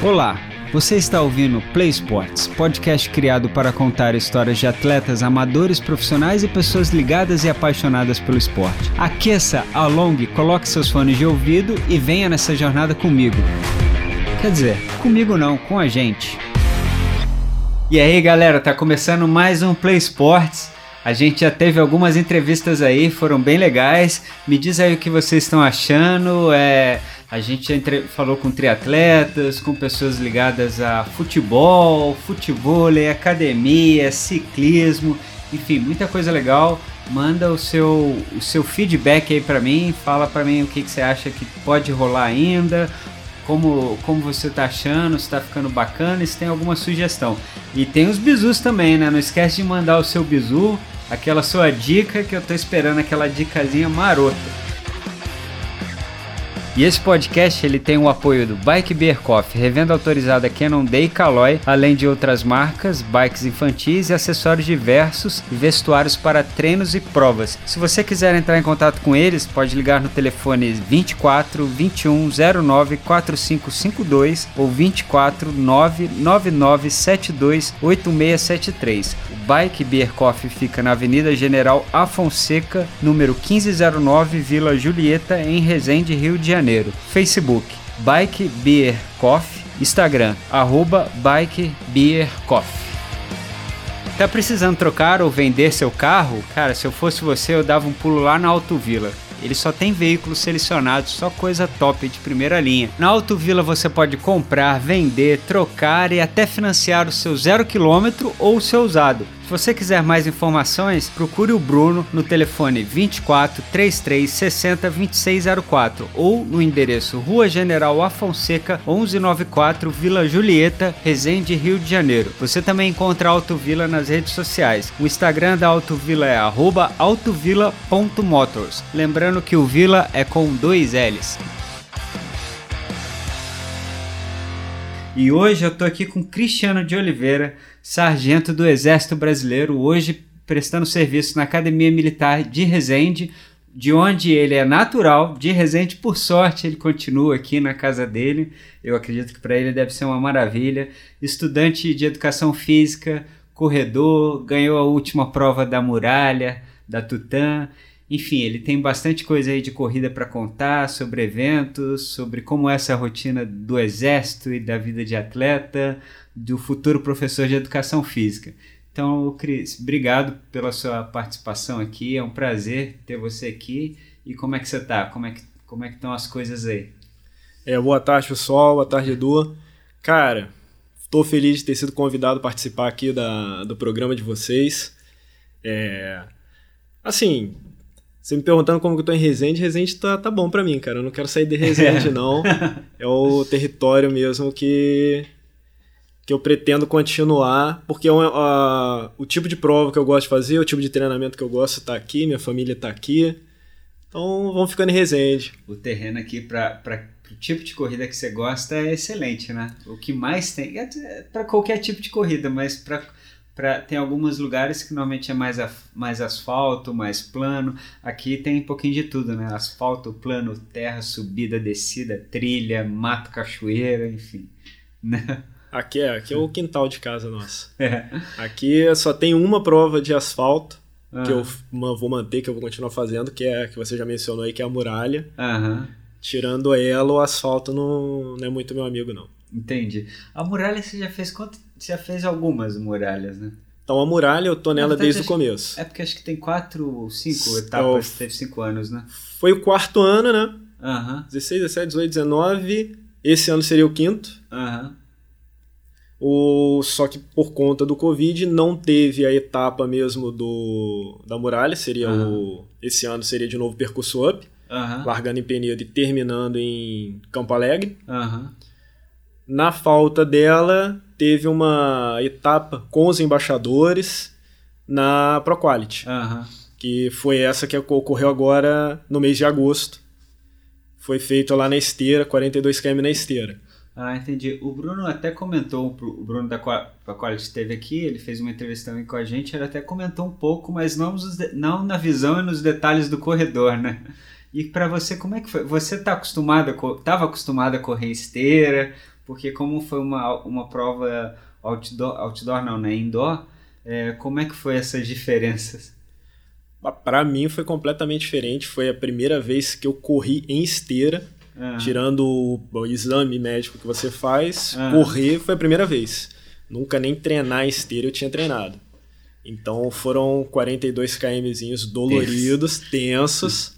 Olá, você está ouvindo Play Sports, podcast criado para contar histórias de atletas amadores, profissionais e pessoas ligadas e apaixonadas pelo esporte. Aqueça, alongue, coloque seus fones de ouvido e venha nessa jornada comigo. Quer dizer, comigo não, com a gente. E aí galera, tá começando mais um Play Sports. A gente já teve algumas entrevistas aí, foram bem legais. Me diz aí o que vocês estão achando. É, a gente entre... falou com triatletas, com pessoas ligadas a futebol, futebol, academia, ciclismo, enfim, muita coisa legal. Manda o seu, o seu feedback aí para mim, fala para mim o que, que você acha que pode rolar ainda, como, como você tá achando, se tá ficando bacana, se tem alguma sugestão. E tem os bizus também, né? Não esquece de mandar o seu bizu, aquela sua dica que eu tô esperando aquela dicasinha marota. E esse podcast ele tem o apoio do Bike Beer Coffee, revenda autorizada Day e Caloi, além de outras marcas, bikes infantis e acessórios diversos e vestuários para treinos e provas. Se você quiser entrar em contato com eles, pode ligar no telefone 24 21 09 4552 ou 24 999 72 8673. O Bike Beer Coffee fica na Avenida General Afonseca, número 1509, Vila Julieta, em Resende, Rio de Janeiro. Janeiro. Facebook, Bike Beer Coffee. Instagram, arroba Bike Beer Coffee. Tá precisando trocar ou vender seu carro? Cara, se eu fosse você, eu dava um pulo lá na Autovila. Ele só tem veículos selecionados, só coisa top de primeira linha. Na Autovila você pode comprar, vender, trocar e até financiar o seu zero quilômetro ou o seu usado. Se você quiser mais informações, procure o Bruno no telefone 24 33 60 2604 ou no endereço Rua General Afonseca 1194 Vila Julieta, Resende, Rio de Janeiro. Você também encontra a Autovila nas redes sociais. O Instagram da Autovila é autovila.motors. Lembrando que o Vila é com dois L's. E hoje eu tô aqui com Cristiano de Oliveira, sargento do Exército Brasileiro, hoje prestando serviço na Academia Militar de Resende, de onde ele é natural, de Resende, por sorte, ele continua aqui na casa dele. Eu acredito que para ele deve ser uma maravilha. Estudante de educação física, corredor, ganhou a última prova da muralha, da Tutã enfim, ele tem bastante coisa aí de corrida para contar, sobre eventos, sobre como é essa rotina do exército e da vida de atleta, do futuro professor de educação física. Então, Cris, obrigado pela sua participação aqui, é um prazer ter você aqui. E como é que você está? Como é que como é que estão as coisas aí? É, boa tarde, pessoal. Boa tarde, Edu. Cara, estou feliz de ter sido convidado a participar aqui da, do programa de vocês. É, assim, você me perguntando como que eu tô em Resende, Resende tá, tá bom para mim, cara. Eu não quero sair de Resende, não. É o território mesmo que, que eu pretendo continuar, porque a, o tipo de prova que eu gosto de fazer, o tipo de treinamento que eu gosto tá aqui, minha família tá aqui. Então vamos ficando em Resende. O terreno aqui para o tipo de corrida que você gosta é excelente, né? O que mais tem, é, é para qualquer tipo de corrida, mas para Pra, tem alguns lugares que normalmente é mais, mais asfalto, mais plano. Aqui tem um pouquinho de tudo, né? Asfalto, plano, terra, subida, descida, trilha, mato, cachoeira, enfim. Né? Aqui é, aqui é o quintal de casa nossa. É. Aqui só tem uma prova de asfalto uhum. que eu vou manter, que eu vou continuar fazendo, que é que você já mencionou aí, que é a muralha. Uhum. Tirando ela, o asfalto não, não é muito meu amigo, não. Entendi. A muralha você já fez quanto? Você já fez algumas muralhas, né? Então a muralha eu tô nela desde o começo. É porque acho que tem quatro, cinco etapas, teve cinco anos, né? Foi o quarto ano, né? Aham. 16, 17, 18, 19. Esse ano seria o quinto. Aham. O, só que por conta do Covid não teve a etapa mesmo do da muralha, seria o esse ano seria de novo percurso up, largando em Penedo e terminando em Campo Alegre. Uhum. Na falta dela, teve uma etapa com os embaixadores na ProQuality, uhum. que foi essa que ocorreu agora no mês de agosto. Foi feito lá na esteira, 42 km na esteira. Ah, entendi. O Bruno até comentou, o Bruno da Quality esteve aqui, ele fez uma entrevista também com a gente, ele até comentou um pouco, mas não, não na visão e nos detalhes do corredor, né? E para você, como é que foi? Você tá acostumado, estava acostumado a correr esteira, Porque como foi uma, uma prova outdoor, outdoor não, né? Indoor, é, como é que foi essas diferenças? Para mim foi completamente diferente. Foi a primeira vez que eu corri em esteira, uhum. tirando o, o, exame médico que você faz. Uhum. Correr foi a primeira vez. Nunca nem treinar esteira eu tinha treinado. Então foram 42 kmzinhos doloridos, tensos.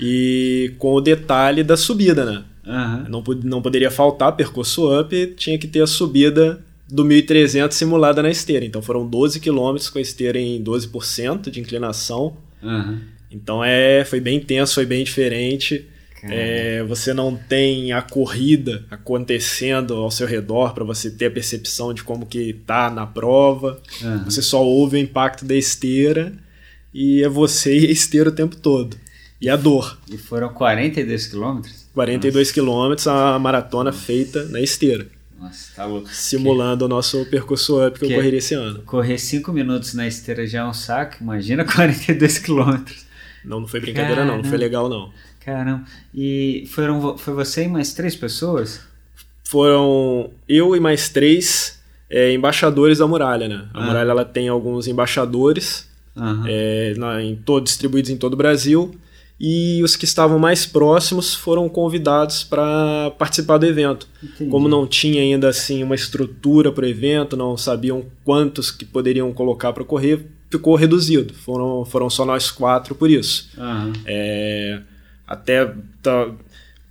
e com o detalhe da subida, né? Uhum. Não, não poderia faltar percurso up, tinha que ter a subida do 1300 simulada na esteira. Então foram 12 quilômetros com a esteira em 12% de inclinação. Uhum. Então é, foi bem intenso, foi bem diferente. É, você não tem a corrida acontecendo ao seu redor para você ter a percepção de como que tá na prova. Uhum. Você só ouve o impacto da esteira e é você e a esteira o tempo todo. E a dor. E foram 42 quilômetros? 42 Nossa. quilômetros, a maratona Nossa. feita na esteira. Nossa, tá louco. Simulando que... o nosso percurso up que, que eu correria esse ano. Correr 5 minutos na esteira já é um saco, imagina 42 quilômetros. Não, não foi brincadeira não, não foi legal não. Caramba. E foram, foi você e mais três pessoas? Foram eu e mais três é, embaixadores da muralha, né? A ah. muralha ela tem alguns embaixadores uhum. é, na, em todo, distribuídos em todo o Brasil e os que estavam mais próximos foram convidados para participar do evento. Entendi. Como não tinha ainda assim uma estrutura para o evento, não sabiam quantos que poderiam colocar para correr, ficou reduzido. Foram, foram só nós quatro por isso. Uhum. É, até tá,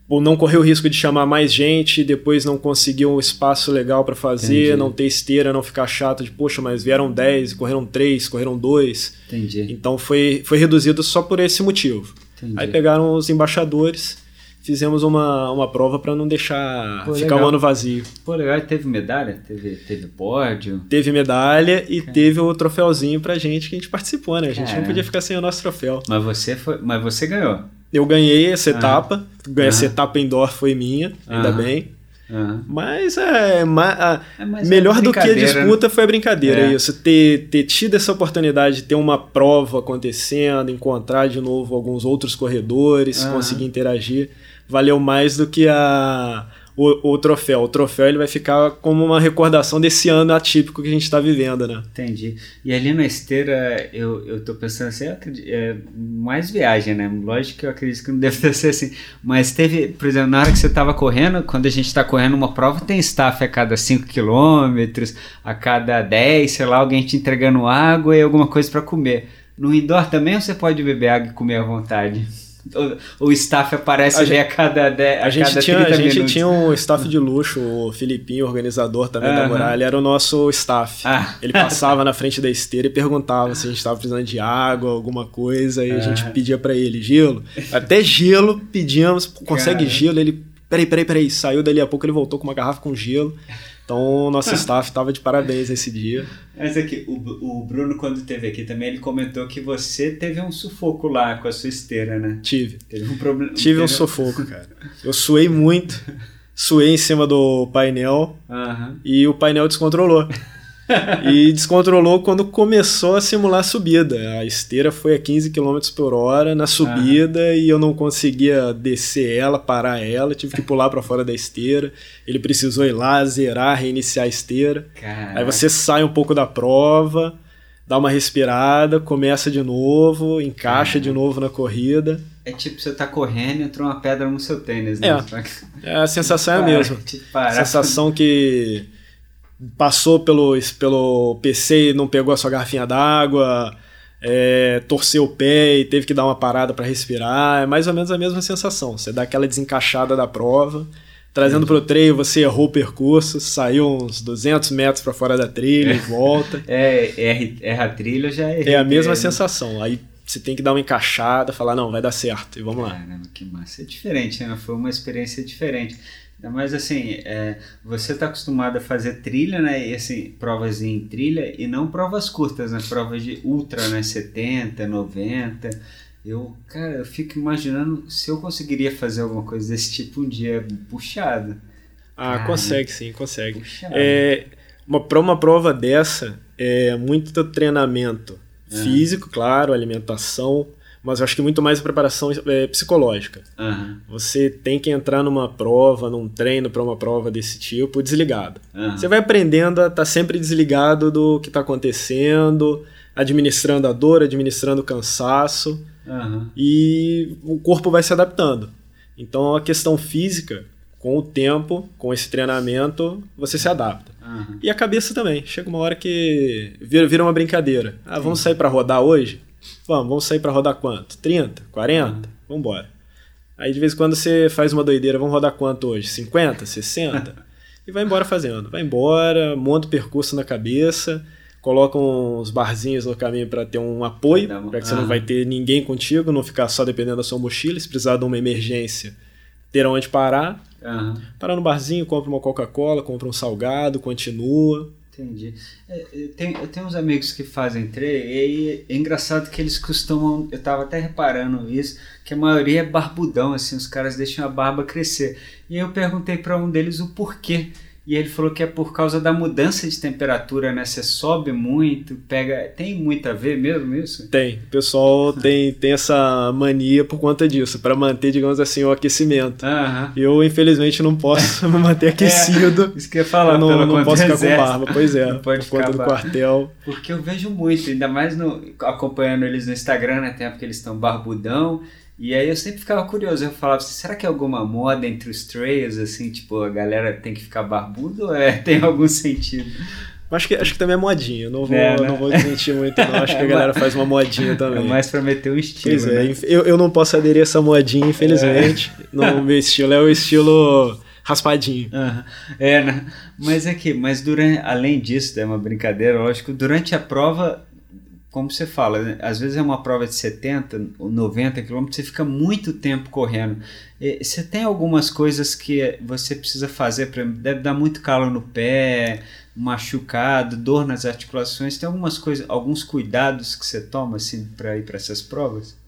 ou não correr o risco de chamar mais gente, depois não conseguir um espaço legal para fazer, Entendi. não ter esteira, não ficar chato de, poxa, mas vieram 10, correram 3, correram 2. Entendi. Então foi, foi reduzido só por esse motivo. Entendi. Aí pegaram os embaixadores, fizemos uma, uma prova para não deixar Pô, ficar o um ano vazio. Pô, legal, teve medalha? Teve, teve pódio? Teve medalha e Caramba. teve o troféuzinho pra gente que a gente participou, né? A gente Caramba. não podia ficar sem o nosso troféu. Mas você, foi, mas você ganhou. Eu ganhei essa etapa. Uhum. Essa etapa indoor foi minha, ainda bem. Uhum. Mas é, ma, é melhor é do que a disputa né? foi a brincadeira. É. Isso, ter, ter tido essa oportunidade de ter uma prova acontecendo, encontrar de novo alguns outros corredores, uhum. conseguir interagir, valeu mais do que a, o, o, troféu. O troféu ele vai ficar como uma recordação desse ano atípico que a gente está vivendo, né? Entendi. E ali na esteira, eu, eu tô pensando assim, é mais viagem, né? Lógico que eu acredito que não deve ser assim. Mas teve, por exemplo, na hora que você estava correndo, quando a gente está correndo uma prova, tem staff a cada 5 quilômetros, a cada 10, sei lá, alguém te entregando água e alguma coisa para comer. No indoor também você pode beber água e comer à vontade? O, o staff aparece a gente, a cada, de, a, a gente cada tinha, A gente minutos. tinha um staff de luxo, o Filipinho, organizador também da muralha, era o nosso staff. Ah. Ele passava na frente da esteira e perguntava se a gente estava precisando de água, alguma coisa, e a gente pedia para ele gelo. Até gelo pedíamos, consegue Cara. gelo, ele peraí, peraí, peraí, saiu dali a pouco, ele voltou com uma garrafa com gelo. Então, nosso staff estava de parabéns esse dia. Mas aqui, o, o Bruno, quando esteve aqui também, ele comentou que você teve um sufoco lá com a sua esteira, né? Tive. Teve um problema. Tive um sufoco, cara. Eu suei muito, suei em cima do painel e o painel descontrolou e descontrolou quando começou a simular a subida. A esteira foi a 15 km por hora na subida ah. e eu não conseguia descer ela, parar ela, tive que pular para fora da esteira. Ele precisou ir lá, zerar, reiniciar a esteira. Caraca. Aí você sai um pouco da prova, dá uma respirada, começa de novo, encaixa Caraca. de novo na corrida. É tipo você tá correndo e entrou uma pedra no seu tênis, né? É, é a sensação é a mesma. Sensação que passou pelo, pelo PC e não pegou a sua garrafinha d'água, é, torceu o pé e teve que dar uma parada para respirar. É mais ou menos a mesma sensação. Você dá aquela desencaixada da prova. Trazendo para o treino, você errou o percurso, saiu uns 200 metros para fora da trilha e volta. É, erra, a trilha já é. É a mesma sensação. Aí você tem que dar uma encaixada, falar, não, vai dar certo, e vamos lá. Caramba, que massa. É diferente, né? Foi uma experiência diferente. Mas assim, é, você está acostumado a fazer trilha, né? E assim, provas em trilha e não provas curtas, né? Provas de ultra, né? 70, 90. Eu, cara, eu fico imaginando se eu conseguiria fazer alguma coisa desse tipo um dia puxado. Ah, cara, consegue sim, consegue. É, uma, para uma prova dessa, é muito treinamento ah. físico, claro, alimentação, mas eu acho que muito mais a preparação é, psicológica. Aham. Você tem que entrar numa prova, num treino para uma prova desse tipo, desligado. Aham. Você vai aprendendo a estar sempre desligado do que está acontecendo, administrando a dor, administrando o cansaço, Aham. e o corpo vai se adaptando. Então a questão física, com o tempo, com esse treinamento, você se adapta. Aham. E a cabeça também. Chega uma hora que vira, vira uma brincadeira. Ah, vamos sair para rodar hoje? Vamos, vamos sair para rodar quanto? 30? 40? Vamos embora. Aí de vez em quando você faz uma doideira, vamos rodar quanto hoje? 50? 60? e vai embora fazendo. Vai embora, monta o percurso na cabeça, coloca uns barzinhos no caminho para ter um apoio, para que você não Ah. vai ter ninguém contigo, não ficar só dependendo da sua mochila. Se precisar de uma emergência, ter onde parar. Aham. Para no barzinho, compra uma Coca-Cola, compra um salgado, continua. Entendi. É, eu, tenho, eu tenho uns amigos que fazem treino e é engraçado que eles costumam, eu tava até reparando isso, que a maioria é barbudão, assim, os caras deixam a barba crescer. E eu perguntei para um deles o porquê. E ele falou que é por causa da mudança de temperatura, né? Você sobe muito, pega. Tem muito a ver mesmo isso? Tem. O pessoal tem, tem essa mania por conta disso, para manter, digamos assim, o aquecimento. Aham. Eu, infelizmente, não posso me manter aquecido. Isso que eu ia falar, eu não, pelo não posso ficar com exército. barba. Pois é, Não pode por conta do quartel. Porque eu vejo muito, ainda mais no, acompanhando eles no Instagram, né? Tem época que eles estão barbudão. E aí eu sempre ficava curioso, eu falava assim, será que é alguma moda entre os trails, assim, tipo, a galera tem que ficar barbudo ou é, tem algum sentido? Acho que, acho que também é modinha. Não vou, É, né? não vou desmentir muito, não. Acho que a galera faz uma modinha É também. mais pra meter o estilo, Pois é, né? eu, eu não posso aderir a essa modinha, infelizmente. Não, o meu estilo é o estilo raspadinho. Aham. É, né? Mas aqui, mas durante, além disso, é uma brincadeira, lógico, durante a prova, como você fala, às vezes é uma prova de 70 ou 90 quilômetros, você fica muito tempo correndo. E Você tem algumas coisas que você precisa fazer, exemplo, deve dar muito calo no pé, machucado, dor nas articulações. Tem algumas coisas, alguns cuidados que você toma assim para ir para essas provas?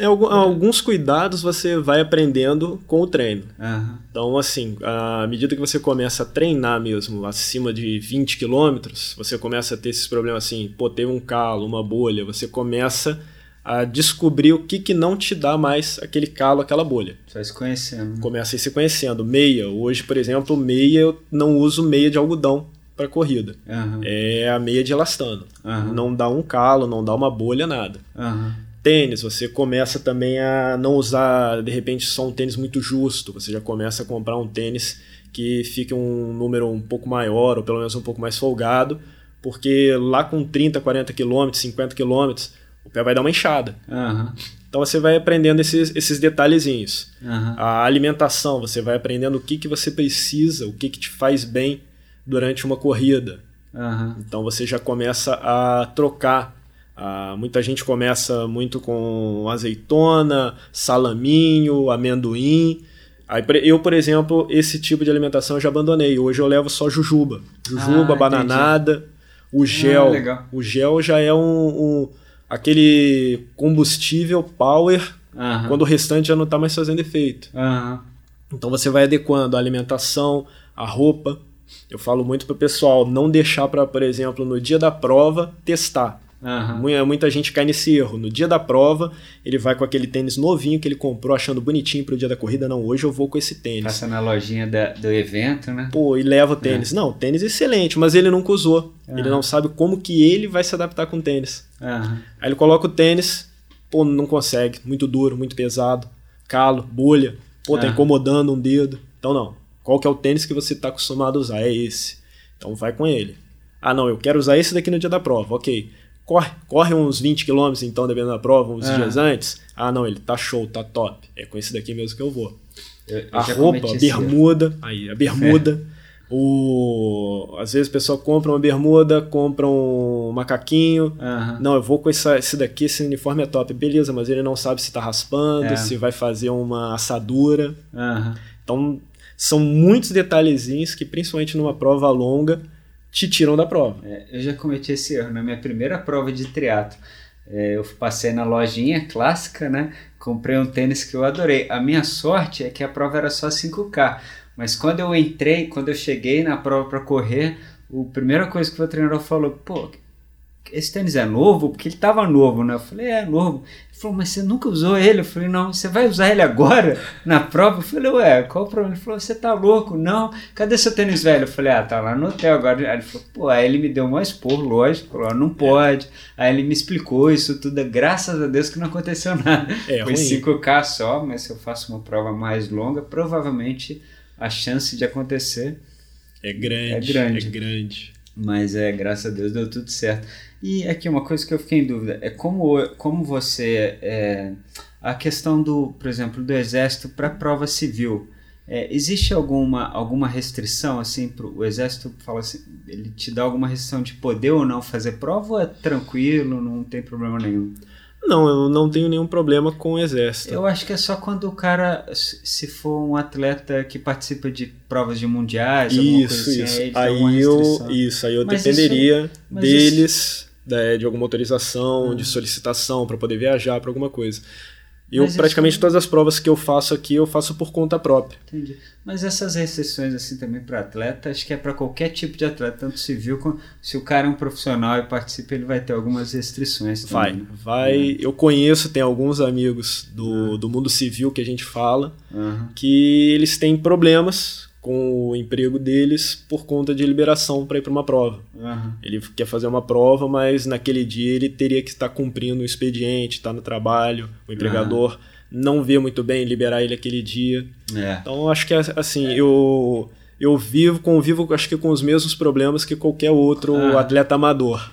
É, algu- alguns cuidados você vai aprendendo com o treino. Aham. Então, assim, à medida que você começa a treinar mesmo acima de 20 quilômetros, você começa a ter esses problemas assim, pô, teve um calo, uma bolha, você começa a descobrir o que, que não te dá mais aquele calo, aquela bolha. Só se conhecendo. né? Começa a ir se conhecendo. Meia, hoje, por exemplo, meia eu não uso meia de algodão para corrida. Aham. É a meia de elastano. Aham. Não dá um calo, não dá uma bolha, nada. Aham. Tênis, você começa também a não usar, de repente, só um tênis muito justo. Você já começa a comprar um tênis que fique um número um pouco maior, ou pelo menos um pouco mais folgado, porque lá com 30, 40 quilômetros, 50 quilômetros, o pé vai dar uma enxada. Aham. Então você vai aprendendo esses, esses detalhezinhos. Aham. A alimentação, você vai aprendendo o que, que você precisa, o que, que te faz bem durante uma corrida. Aham. Então você já começa a trocar. Ah, muita gente começa muito com azeitona, salaminho, amendoim. Aí, eu, por exemplo, esse tipo de alimentação eu já abandonei. Hoje eu levo só jujuba. Jujuba, Ah, bananada, o gel. Ah, o gel já é um, um- aquele combustível power quando o restante já não está mais fazendo efeito. Então você vai adequando a alimentação, a roupa. Eu falo muito pro pessoal não deixar para, por exemplo, no dia da prova testar. Aham. Muita, gente cai nesse erro. No dia da prova, ele vai com aquele tênis novinho que ele comprou, achando bonitinho pro dia da corrida. Não, hoje eu vou com esse tênis. Passa na lojinha da- do evento, né? Pô, e leva o tênis. Não, tênis excelente, mas ele nunca usou. Ele Aham. não sabe como que ele vai se adaptar com o tênis. Aham. Aí ele coloca o tênis, pô, não consegue. Muito duro, muito pesado. Calo, bolha. Pô, tá incomodando um dedo. Então não. Qual que é o tênis que você tá acostumado a usar? É esse. Então vai com ele. Ah, não, eu quero usar esse daqui no dia da prova. Ok. Corre, corre uns 20 km então, dependendo da prova, uns Ah. dias antes. Ah, não, ele tá show, tá top. É com esse daqui mesmo que eu vou. Eu, eu A roupa, a bermuda, aí, a bermuda. O... Às vezes o pessoal compra uma bermuda, compra um macaquinho, Aham. não, eu vou com essa, esse daqui, esse uniforme é top. Beleza, mas ele não sabe se tá raspando, É. se vai fazer uma assadura. Então, são muitos detalhezinhos que, principalmente numa prova longa, te tiram da prova. É, eu já cometi esse erro na minha primeira prova de triatlo. É, eu passei na lojinha clássica, né? Comprei um tênis que eu adorei. A minha sorte é que a prova era só 5K. Mas quando eu entrei, quando eu cheguei na prova para correr, a primeira coisa que o treinador falou, pô, esse tênis é novo? Porque ele tava novo, né? Eu falei, é novo. Ele falou, mas você nunca usou ele? Eu falei, não, você vai usar ele agora na prova? Eu falei, ué, qual o problema? Ele falou, você tá louco? Não, cadê seu tênis velho? Eu falei, ah, tá lá no hotel agora. Aí ele falou, pô, aí ele me deu uma expor, lógico, falou, não pode. Aí ele me explicou isso tudo, graças a Deus que não aconteceu nada. É, Foi ruim. 5K só, mas se eu faço uma prova mais longa, provavelmente a chance de acontecer É grande. É grande. É grande. mas é, graças a Deus deu tudo certo. E aqui uma coisa que eu fiquei em dúvida é como, como você. É, a questão do, por exemplo, do exército para prova civil. É, existe alguma, alguma restrição assim para o exército fala assim, ele te dá alguma restrição de poder ou não fazer prova ou é tranquilo, não tem problema nenhum? Não, eu não tenho nenhum problema com o exército. Eu acho que é só quando o cara, se for um atleta que participa de provas de mundiais, Isso, coisa isso. assim, aí, Aí eu, isso, aí eu Mas dependeria mas deles, da- de alguma autorização, de solicitação para poder viajar para alguma coisa. Eu Mas isso- praticamente todas as provas que eu faço aqui eu faço por conta própria. Entendi. Mas essas restrições assim também para atleta, acho que é para qualquer tipo de atleta, tanto civil como se o cara é um profissional e participa, ele vai ter algumas restrições Vai, também. né? vai. Eu conheço, tem alguns amigos do, do mundo civil que a gente fala Aham. que eles têm problemas com o emprego deles por conta de liberação para ir para uma prova. Aham. Ele quer fazer uma prova, mas naquele dia ele teria que estar cumprindo o expediente, estar no trabalho, o empregador não vê muito bem liberar ele aquele dia. É. Então acho que assim, eu eu vivo, convivo acho que com os mesmos problemas que qualquer outro Ah. atleta amador.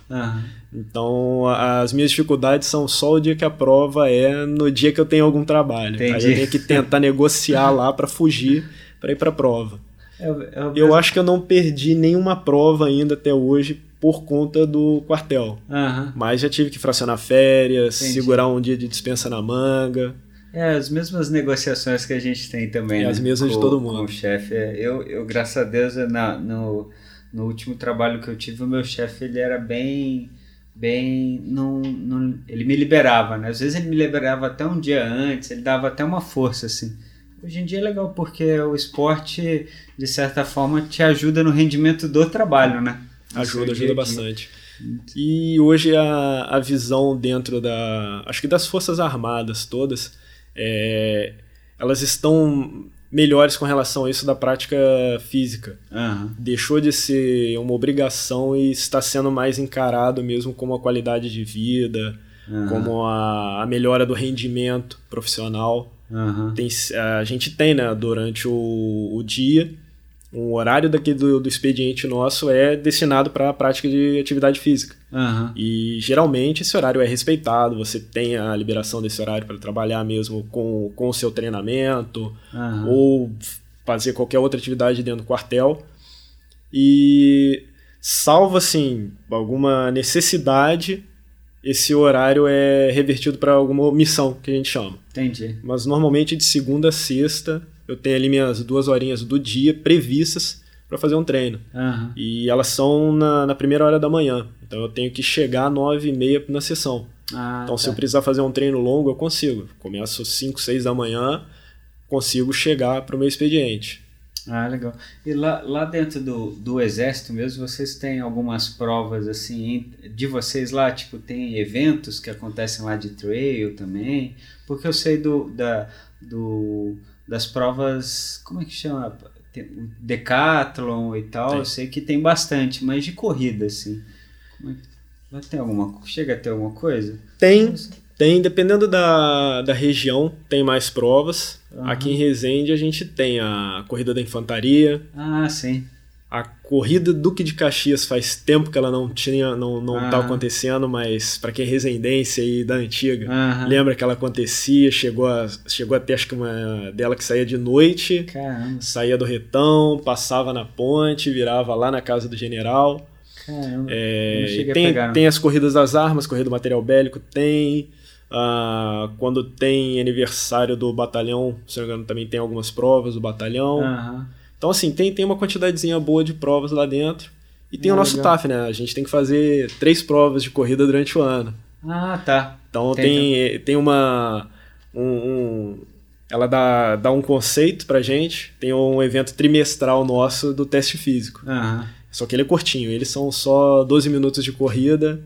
Então, as minhas dificuldades são só o dia que a prova é no dia que eu tenho algum trabalho. Aí Entendi. eu tenho que tentar negociar lá para fugir para ir para a prova. É é Eu mesmo- acho que eu não perdi nenhuma prova ainda até hoje por conta do quartel. Aham. Mas já tive que fracionar férias, Entendi. segurar um dia de dispensa na manga. É, as mesmas negociações que a gente tem também. É, né? as mesmas de Com- todo mundo. Com o chefe. É, Eu, eu, graças a Deus, na, no, no último trabalho que eu tive, o meu chefe ele era bem. bem não, não, ele me liberava, né? Às vezes ele me liberava até um dia antes, ele dava até uma força, assim. Hoje em dia é legal porque o esporte, de certa forma, te ajuda no rendimento do trabalho, né? No Ajuda, ajuda bastante. E hoje a, a visão dentro da. Acho que das Forças Armadas todas, é, elas estão melhores com relação a isso da prática física. Aham. Deixou de ser uma obrigação e está sendo mais encarado mesmo como a qualidade de vida, aham, como a, a melhora do rendimento profissional. Aham. Tem, a gente tem, né, durante o, o dia, um horário daqui do, do expediente nosso é destinado para a prática de atividade física. Aham. E geralmente esse horário é respeitado, você tem a liberação desse horário para trabalhar mesmo com, com o seu treinamento Aham. ou fazer qualquer outra atividade dentro do quartel. E salvo assim alguma necessidade, esse horário é revertido para alguma missão que a gente chama. Entendi. Mas normalmente de segunda a sexta eu tenho ali minhas duas horinhas do dia previstas para fazer um treino. Aham. E elas são na, na primeira hora da manhã. Então eu tenho que chegar às nove e meia na sessão. Ah, Então se tá. eu precisar fazer um treino longo, eu consigo. Começo às 5, 6 da manhã, consigo chegar para o meu expediente. Ah, legal. E lá, lá dentro do, do exército mesmo, vocês têm algumas provas assim, de vocês lá, tipo, tem eventos que acontecem lá de trail também? Porque eu sei do, da, do, das provas, como é que chama? Tem Decathlon e tal, Tem. eu sei que tem bastante, mas de corrida, assim. Como é que- lá tem alguma, chega a ter alguma coisa? Tem, tem, dependendo da, da região, tem mais provas. Aham. Aqui em Resende a gente tem a corrida da infantaria, Ah, sim. A corrida Duque de Caxias faz tempo que ela não tinha, não, não Ah. tá acontecendo, mas para quem é residência aí da antiga, Aham. lembra que ela acontecia, chegou a, chegou a ter acho que uma dela que saía de noite, Caramba, saía do retão, passava na ponte, virava lá na casa do general. caramba. É, tem, tem as corridas das armas, corrida do material bélico, tem. Ah, quando tem aniversário do batalhão, se não me engano, também tem algumas provas do batalhão. Aham. Então, assim, tem, tem uma quantidadezinha boa de provas lá dentro. E tem Ah, o nosso legal. TAF, né? A gente tem que fazer três provas de corrida durante o ano. Ah, tá. Então Tem, tem, tem uma. Um, um- ela dá, dá um conceito pra gente. Tem um evento trimestral nosso do teste físico. Aham. Só que ele é curtinho, eles são só 12 minutos de corrida.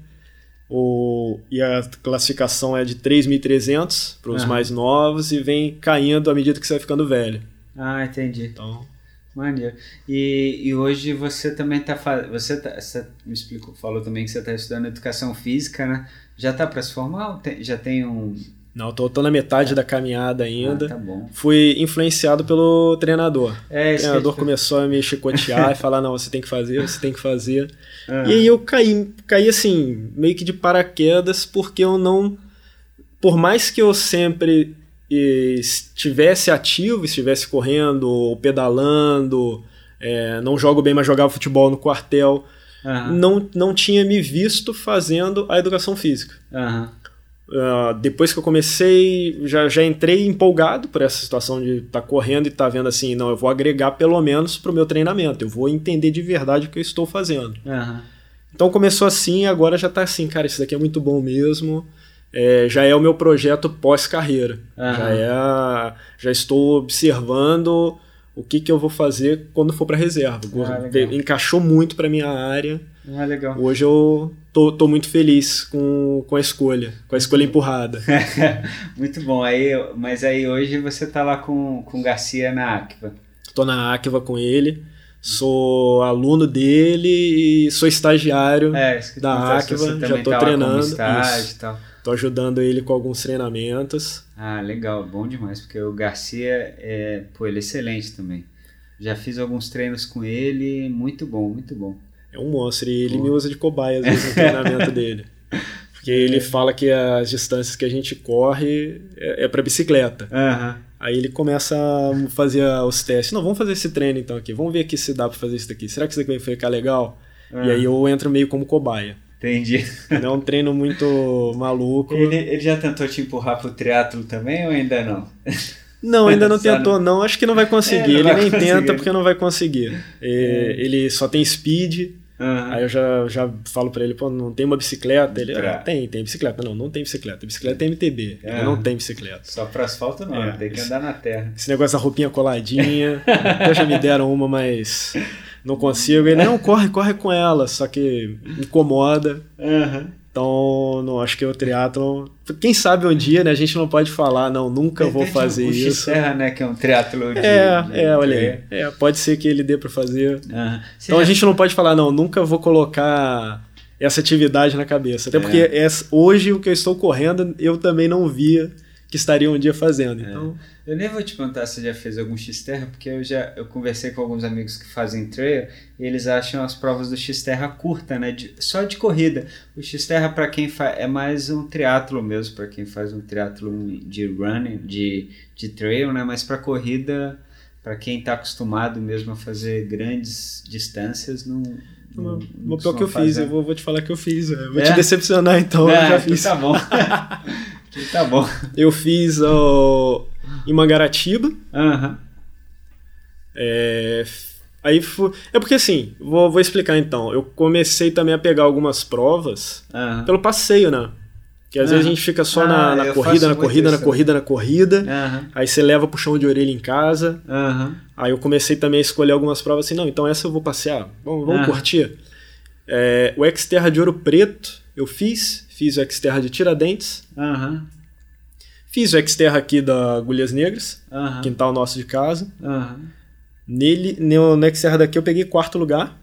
O, e a classificação é de 3.300 para os mais novos e vem caindo à medida que você vai ficando velho. Ah, entendi. Então, Maneiro. E, e hoje você também está fazendo. Você, tá, você me explicou, falou também que você está estudando educação física, né? Já tá para se formar? Tem- já tem um. Não, tô, tô na metade da caminhada ainda. Ah, tá bom. Fui influenciado pelo treinador. É, O treinador começou a me chicotear e falar: não, você tem que fazer, você tem que fazer. Ah, E aí eu caí, caí assim, meio que de paraquedas, porque eu não. Por mais que eu sempre estivesse ativo, estivesse correndo, ou pedalando, eh, não jogo bem, mas jogava futebol no quartel, não, não tinha me visto fazendo a educação física. aham. Ah, depois que eu comecei, já, já entrei empolgado por essa situação de estar correndo e estar vendo assim, não, eu vou agregar pelo menos para o meu treinamento, eu vou entender de verdade o que eu estou fazendo. aham. Então começou assim e agora já tá assim, cara, isso daqui é muito bom mesmo. É, já é o meu projeto pós-carreira. Aham. Já é a- já estou observando o que, que eu vou fazer quando for para reserva. Ah. Encaixou muito para minha área. Ah, legal. Hoje eu tô, tô muito feliz com, com a escolha, com a escolha empurrada. Muito bom. Aí, mas aí hoje você tá lá com, com o Garcia na Acva. Tô na Akiva com ele, sou aluno dele e sou estagiário. É, Da Acva, você já tô tá treinando, estágio tal. Tô ajudando ele com alguns treinamentos. Ah, legal, bom demais, porque o Garcia é, pô, ele é excelente também. Já fiz alguns treinos com ele, muito bom, muito bom. É um monstro e ele Pô. me usa de cobaia às vezes no treinamento dele. Porque ele fala que as distâncias que a gente corre é, é para bicicleta. Aham. Aí ele começa a fazer os testes. Não, vamos fazer esse treino então aqui. Vamos ver aqui se dá para fazer isso daqui. Será que isso daqui vai ficar legal? Ah, E aí eu entro meio como cobaia. Entendi. Não é um treino muito maluco. Ele, ele já tentou te empurrar pro triatlo também ou ainda não? Não, ainda não tentou, não. Acho que não vai conseguir. É, não ele vai nem conseguir. tenta porque não vai conseguir. É, Ele só tem speed. Aham. Aí eu já, já falo pra ele, pô, não tem uma bicicleta? Ele, ah, tem, tem bicicleta. Não, não tem bicicleta. Bicicleta é MTB. Ele Ah. não tem bicicleta. Só pro asfalto não, É, tem que andar na terra. Esse negócio da roupinha coladinha. até já me deram uma, mas não consigo. Ele, não, corre, corre com ela. Só que incomoda. Aham. Então, não acho que o triatlon... Quem sabe um dia, né? A gente não pode falar, não, nunca vou fazer o isso. X-Terra, né, que é um triatlo de... É, de- é, olha aí. É, pode ser que ele dê pra fazer. Você Então a já- gente não pode falar, não, nunca vou colocar essa atividade na cabeça. Até É. porque essa- hoje o que eu estou correndo, eu também não via que estaria um dia fazendo. Então, Eu nem vou te perguntar se você já fez algum X-Terra, porque eu já eu conversei com alguns amigos que fazem trail e eles acham as provas do X-Terra curta, né? de- só de corrida. O X-Terra para quem faz é mais um triatlo mesmo, para quem faz um triatlo de running, de, de trail, né? Mas para corrida, para quem está acostumado mesmo a fazer grandes distâncias, não. o pior que eu costuma fiz, fazer. eu vou, vou te falar que eu fiz. é. Vou É? te decepcionar então, eu Ah, já então fiz. Tá bom. Tá bom. Eu fiz ó, em Mangaratiba. Aham. É, aí fu- É porque assim, vou, vou explicar então. Eu comecei também a pegar algumas provas Aham. pelo passeio, né? Que às Ah. vezes a gente fica só Ah, na, na eu corrida, na corrida, na corrida, na corrida. Aí você leva puxão de orelha em casa. Aham. Aí eu comecei também a escolher algumas provas assim, não, então essa eu vou passear, vamos, vamos curtir. É, o Xterra de Ouro Preto eu fiz, fiz o Xterra de Tiradentes, Aham. fiz o Xterra aqui da Agulhas Negras, quintal nosso de casa. Aham. Nele, no, no Xterra daqui eu peguei quarto lugar.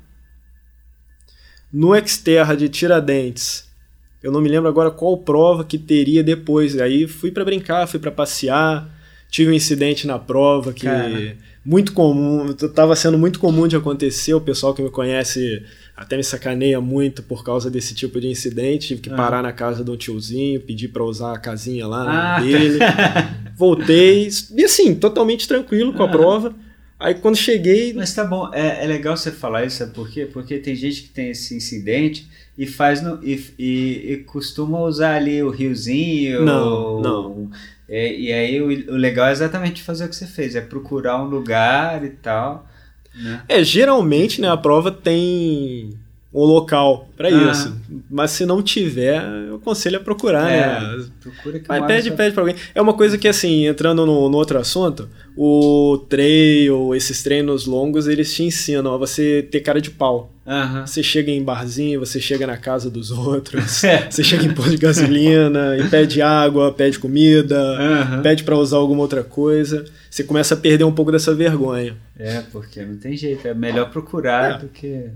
No Xterra de Tiradentes, eu não me lembro agora qual prova que teria depois. Aí fui pra brincar, fui pra passear. Tive um incidente na prova que Cara. muito comum, tava sendo muito comum de acontecer. O pessoal que me conhece até me sacaneia muito por causa desse tipo de incidente. Tive que Ah. parar na casa de um tiozinho, pedir pra usar a casinha lá Ah, dele. Voltei, e assim, totalmente tranquilo com a Ah. prova. Aí quando cheguei, Mas tá bom, é, é legal você falar isso, sabe por quê? Porque tem gente que tem esse incidente e faz no, e, e, e costuma usar ali o riozinho. Não, ou- não. é, e aí o, o legal é exatamente fazer o que você fez, é procurar um lugar e tal. É, geralmente, né, a prova tem um local para ah. isso. Mas se não tiver, eu aconselho a procurar, é, né? Procura que Mas pede, pede pra alguém. É uma coisa que, assim, entrando no, no, outro assunto, o trail, esses treinos longos, eles te ensinam a você ter cara de pau. Você chega em barzinho, você chega na casa dos outros, é. você chega em posto de gasolina e pede água, pede comida, pede para usar alguma outra coisa. Você começa a perder um pouco dessa vergonha. É, porque não tem jeito, é melhor procurar é. do que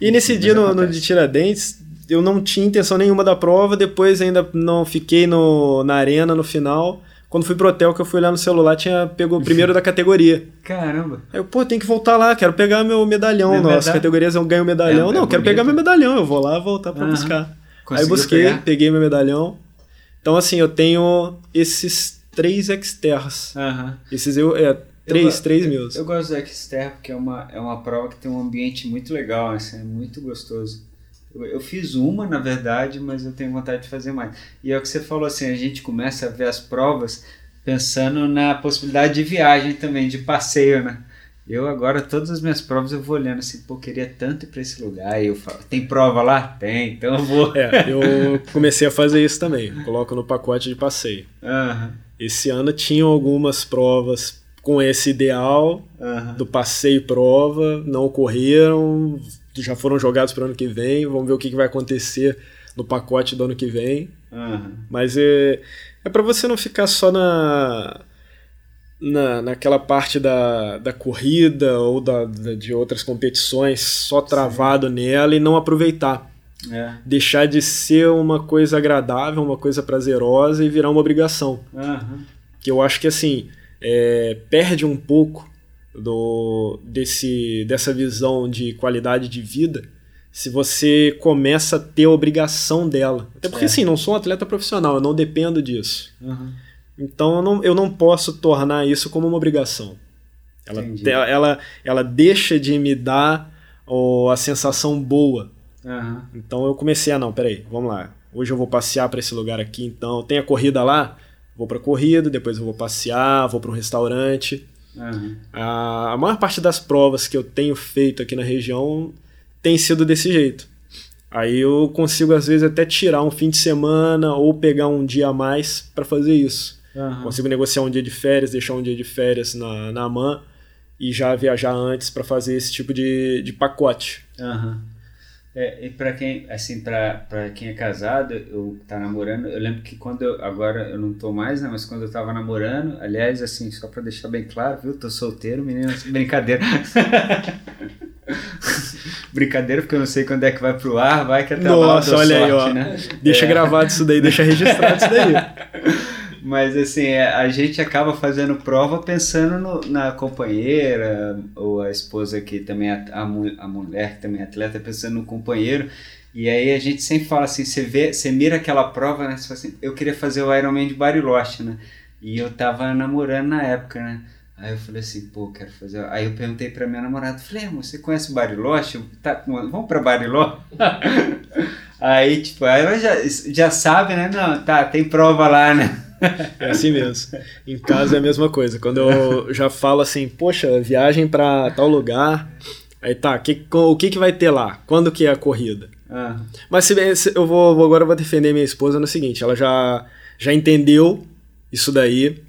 e nesse dia no, no, de Tiradentes, eu não tinha intenção nenhuma da prova, depois ainda não fiquei no, na arena no final. Quando fui pro hotel, que eu fui lá no celular, tinha pegou o primeiro da categoria. Caramba. Aí eu, pô, tem que voltar lá, quero pegar meu medalhão. Meu Nossa, categorias eu ganho medalhão. É, não, é quero pegar meu medalhão, eu vou lá voltar para buscar. Conseguiu Aí busquei, pegar? peguei meu medalhão. Então, assim, eu tenho esses três exterras. Uhum. Esses eu. É, Três, eu, três mil. Eu gosto do Xterra porque é uma, é uma prova que tem um ambiente muito legal, assim, é muito gostoso. Eu, eu, fiz uma, na verdade, mas eu tenho vontade de fazer mais. E é o que você falou, assim, a gente começa a ver as provas pensando na possibilidade de viagem também, de passeio, né? Eu agora, todas as minhas provas, eu vou olhando assim, pô, queria tanto ir para esse lugar. E eu falo, tem prova lá? Tem, então eu vou. É, eu comecei a fazer isso também. Coloco no pacote de passeio. Uhum. Esse ano tinham algumas provas com esse ideal uhum. do passeio prova, não ocorreram, já foram jogados para o ano que vem, vamos ver o que, que vai acontecer no pacote do ano que vem. Uhum. Mas é, é para você não ficar só na, na, naquela parte da, da corrida ou da, da de outras competições, só travado Sim. nela e não aproveitar. É. Deixar de ser uma coisa agradável, uma coisa prazerosa e virar uma obrigação. Uhum. Que eu acho que assim é, perde um pouco do, desse, dessa visão de qualidade de vida se você começa a ter a obrigação dela. Até porque, é. assim, não sou um atleta profissional, eu não dependo disso. Uhum. Então, eu não, eu não posso tornar isso como uma obrigação. Ela, ela, ela deixa de me dar oh, a sensação boa. Uhum. Então, eu comecei a, não, peraí, vamos lá. Hoje eu vou passear para esse lugar aqui, então tem a corrida lá vou para corrida, depois eu vou passear, vou para um restaurante. Uhum. A, a maior parte das provas que eu tenho feito aqui na região tem sido desse jeito. Aí eu consigo às vezes até tirar um fim de semana ou pegar um dia a mais para fazer isso. Uhum. Consigo negociar um dia de férias, deixar um dia de férias na, na AMAN e já viajar antes para fazer esse tipo de, de pacote. Uhum. É, e para quem, assim, para quem é casado, eu tá namorando, eu lembro que quando eu, agora eu não tô mais, né, mas quando eu tava namorando, aliás, assim, só para deixar bem claro, viu, tô solteiro, menino, brincadeira. brincadeira, porque eu não sei quando é que vai pro ar, vai que até Nossa, olha sorte, aí, ó. Né? Deixa é. gravado isso daí, deixa registrado isso daí. Mas assim, é, a gente acaba fazendo prova pensando no, na companheira, ou a esposa que também é a, a mulher que também é atleta, pensando no companheiro. E aí a gente sempre fala assim, você vê, você mira aquela prova, né? Você fala assim, eu queria fazer o Ironman de Bariloche, né? E eu tava namorando na época, né? Aí eu falei assim, pô, quero fazer. Aí eu perguntei pra minha namorada, falei, amor, você conhece Bariloche? Tá, vamos pra Bariloche? aí, tipo, ela já, já sabe, né? Não, tá, tem prova lá, né? É assim mesmo. Em casa é a mesma coisa. Quando eu já falo assim, poxa, viagem para tal lugar, aí tá, que, o que, que vai ter lá? Quando que é a corrida? Ah. Mas se, se, eu vou agora eu vou defender minha esposa no seguinte, ela já já entendeu isso daí.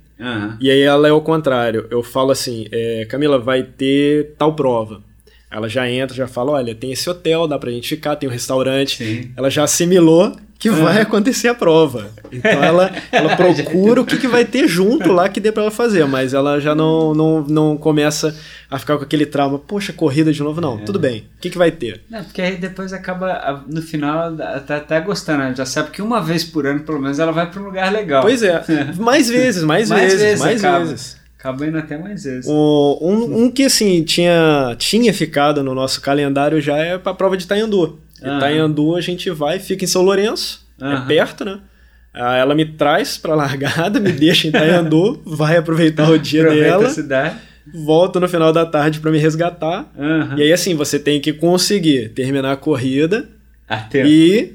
E aí ela é o contrário. Eu falo assim, é, Camila, vai ter tal prova. Ela já entra, já fala, olha, tem esse hotel, dá pra gente ficar, tem um restaurante. Sim. Ela já assimilou que vai acontecer a prova. Então ela, ela procura o que, que vai ter junto lá que dê para ela fazer, mas ela já não, não, não começa a ficar com aquele trauma, poxa, corrida de novo, não, é. tudo bem, o que, que vai ter? Não, porque aí depois acaba, no final, tá até gostando, né? já sabe que uma vez por ano, pelo menos, ela vai para um lugar legal. Pois é, mais vezes, mais, mais vezes, vezes, mais acaba. vezes. Acaba indo até mais vezes. O, um, um que, assim, tinha, tinha ficado no nosso calendário já é para a prova de Tayandu. Uhum. Itaiandu a gente vai, fica em São Lourenço, uhum. é perto, né? Ela me traz pra largada, me deixa em Itaiandu, vai aproveitar o dia dela. A cidade. Volta no final da tarde para me resgatar. Uhum. E aí, assim, você tem que conseguir terminar a corrida. A tempo. E.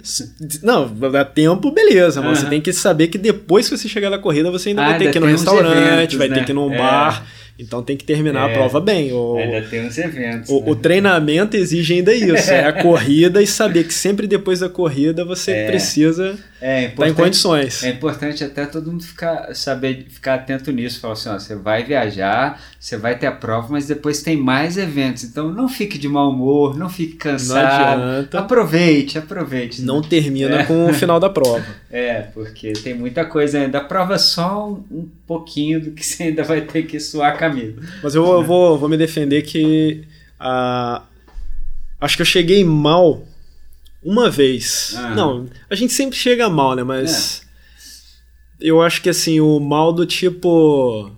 Não, dá tempo, beleza. Mas você tem que saber que depois que você chegar na corrida, você ainda ah, vai ter que ir no restaurante, eventos, vai né? ter que ir num é. bar Então tem que terminar é, a prova bem. O, ainda tem uns eventos. O, né? o treinamento exige ainda isso. é a corrida e saber que sempre depois da corrida você é, precisa é tá em condições. É importante até todo mundo ficar, saber, ficar atento nisso. Falar assim, ó, você vai viajar, você vai ter a prova, mas depois tem mais eventos. Então não fique de mau humor, não fique cansado. Não adianta. Aproveite, aproveite. Não termina é. com o final da prova. É, porque tem muita coisa ainda. A prova é só um, pouquinho do que você ainda vai ter que suar caminho. Mas eu, eu vou, vou me defender que a, acho que eu cheguei mal uma vez. Ah. Não, a gente sempre chega mal, né? Mas é. eu acho que assim, o mal do tipo.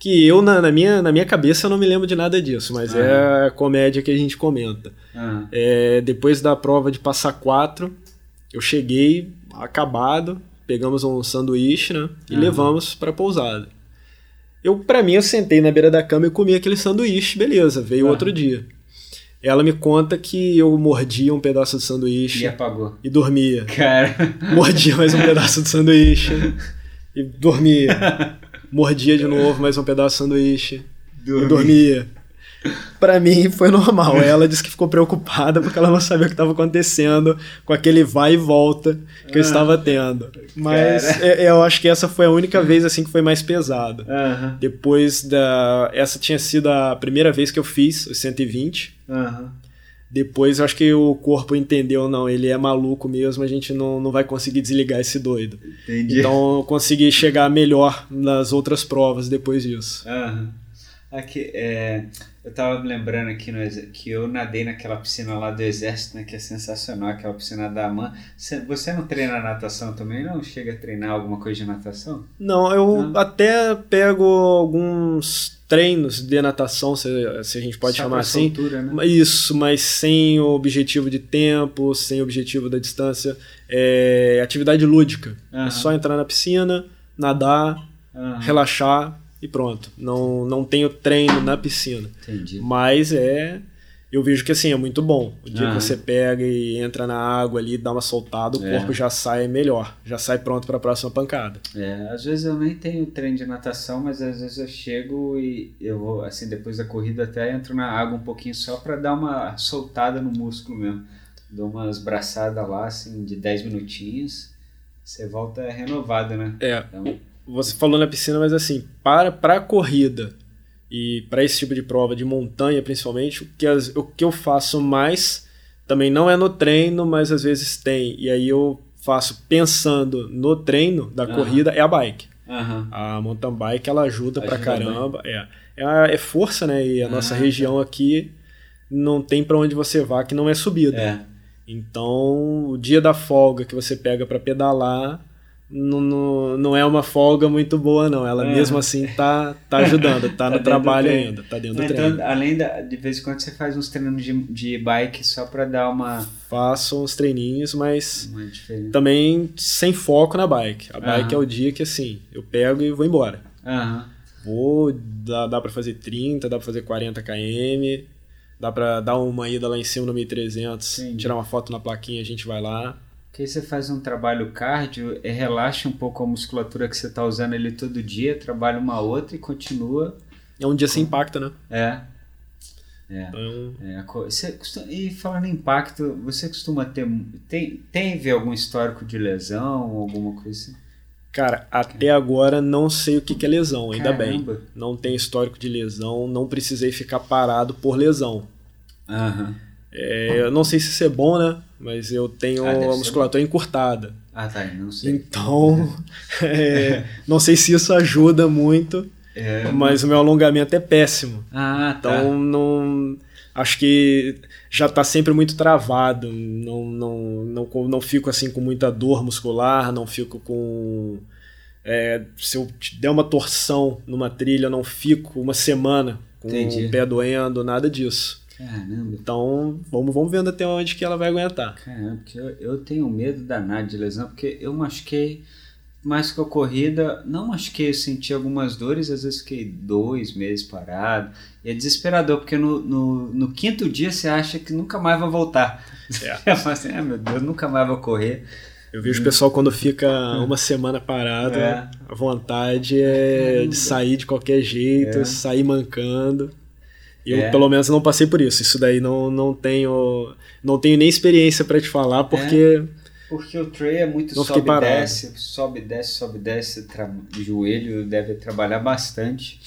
Que eu, na, na, minha, na minha cabeça, eu não me lembro de nada disso, mas ah. é a comédia que a gente comenta. Ah. É, depois da prova de passar quatro, eu cheguei acabado, pegamos um sanduíche, né? E levamos para pousada. Eu, para mim, eu sentei na beira da cama e comi aquele sanduíche, beleza, veio outro dia. Ela me conta que eu mordia um pedaço de sanduíche. E apagou. E dormia. Cara. Mordia mais um pedaço de sanduíche. e dormia. Mordia de novo mais um pedaço de sanduíche. Dormia. E dormia para mim foi normal. Ela disse que ficou preocupada porque ela não sabia o que estava acontecendo com aquele vai e volta que ah, eu estava tendo. Mas é, eu acho que essa foi a única vez assim que foi mais pesada. Uhum. Depois da. Essa tinha sido a primeira vez que eu fiz os 120. Uhum. Depois eu acho que o corpo entendeu, não, ele é maluco mesmo, a gente não, não vai conseguir desligar esse doido. Entendi. Então eu consegui chegar melhor nas outras provas depois disso. Uhum. Aqui, é, eu tava me lembrando aqui no, que eu nadei naquela piscina lá do Exército, né? Que é sensacional, aquela piscina da AMAN. Você não treina natação também? Não chega a treinar alguma coisa de natação? Não, eu não? até pego alguns treinos de natação, se, se a gente pode Só chamar assim. Soltura, né? Isso, mas sem o objetivo de tempo, sem o objetivo da distância. É atividade lúdica. Uhum. É só entrar na piscina, nadar, uhum. relaxar e pronto. Não, não tenho treino na piscina. Entendi. Mas é. Eu vejo que assim, é muito bom. O dia que você pega e entra na água ali, dá uma soltada, o é. corpo já sai melhor, já sai pronto para a próxima pancada. É, às vezes eu nem tenho treino de natação, mas às vezes eu chego e eu vou, assim, depois da corrida até entro na água um pouquinho só para dar uma soltada no músculo mesmo. Dou umas braçadas lá, assim, de 10 minutinhos. Você volta renovado, né? É. Então, você falou na piscina, mas assim, para para corrida e para esse tipo de prova de montanha, principalmente, o que, as, o que eu faço mais também não é no treino, mas às vezes tem. E aí eu faço pensando no treino da uhum. corrida é a bike. Uhum. A mountain bike ela ajuda, ajuda pra caramba. É. é. É força, né? E a nossa região aqui não tem para onde você vá que não é subida. É. Então, o dia da folga que você pega para pedalar, não, não, não é uma folga muito boa, não. Ela é. mesmo assim tá, tá ajudando, tá, tá no trabalho ainda, tá dentro do então, treino. Além da, de vez em quando você faz uns treinos de, de bike só para dar uma. Faço uns treininhos, mas também sem foco na bike. A bike é o dia que assim, eu pego e vou embora. Vou, dá, dá para fazer 30, dá para fazer 40 km, dá para dar uma ida lá em cima no 1300, Sim. tirar uma foto na plaquinha, a gente vai lá. Que aí você faz um trabalho cardio, é, relaxa um pouco a musculatura que você está usando ele todo dia, trabalha uma outra e continua. É um dia sem impacto, né? É. É. Então... é você costuma, e falando em impacto, você costuma ter. Tem, teve algum histórico de lesão, alguma coisa assim? Cara, até agora não sei o que, que é lesão, ainda Caramba. bem. Não tem histórico de lesão, não precisei ficar parado por lesão. Aham. Uhum. É, eu não sei se isso é bom, né? Mas eu tenho ah, a musculatura encurtada. Ah, tá. Não sei. Então, é, não sei se isso ajuda muito, é, mas o meu alongamento é péssimo. Ah, tá. Então, não, acho que já está sempre muito travado. Não, não, não, não fico assim com muita dor muscular, não fico com. É, se eu der uma torção numa trilha, não fico uma semana com Entendi. o pé doendo, nada disso. Caramba. Então, vamos, vamos vendo até onde que ela vai aguentar. Caramba, porque eu, eu tenho medo danado de lesão, porque eu machuquei mais que a corrida, não machuquei, eu senti algumas dores, às vezes fiquei dois meses parado. E é desesperador, porque no, no, no quinto dia você acha que nunca mais vai voltar. É. Fala assim, ah, meu Deus, nunca mais vou correr. Eu vejo o pessoal quando fica uma semana parado, É. a vontade é de sair de qualquer jeito, É. sair mancando. Eu, É. pelo menos, não passei por isso. Isso daí não, não tenho. Não tenho nem experiência pra te falar, porque. Porque o tray é muito Não sobe e desce, sobe desce, sobe desce, o joelho deve trabalhar bastante.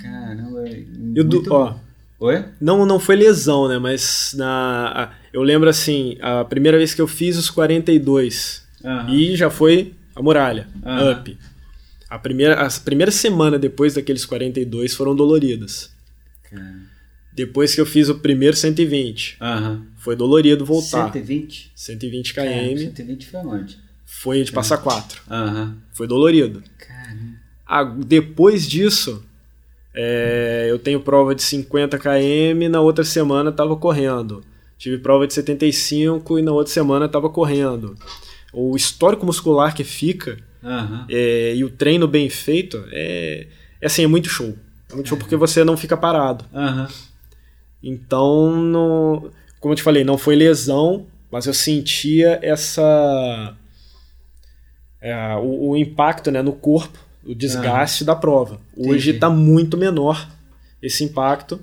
Caramba, é Eu, do- muito... ó, Oi? não, não foi lesão, né? Mas na, a- eu lembro assim, a primeira vez que eu fiz os 42 Aham. e já foi a muralha, up. A primeira, as primeiras semanas depois daqueles 42 foram doloridas. Cara. Depois que eu fiz o primeiro 120, Aham. foi dolorido voltar. 120? 120 km, Caramba, 120 foi onde? foi de passar 4. Aham. Foi dolorido. Caramba. Ah, depois disso, é, eu tenho prova de 50 km, na outra semana estava correndo. Tive prova de 75 e na outra semana estava correndo. O histórico muscular que fica Aham. é, e o treino bem feito é, é assim, é muito show. É show porque você não fica parado. Aham. Então, no- como eu te falei, não foi lesão, mas eu sentia essa. é, o, o impacto né, no corpo, o desgaste da prova. Hoje está muito menor esse impacto,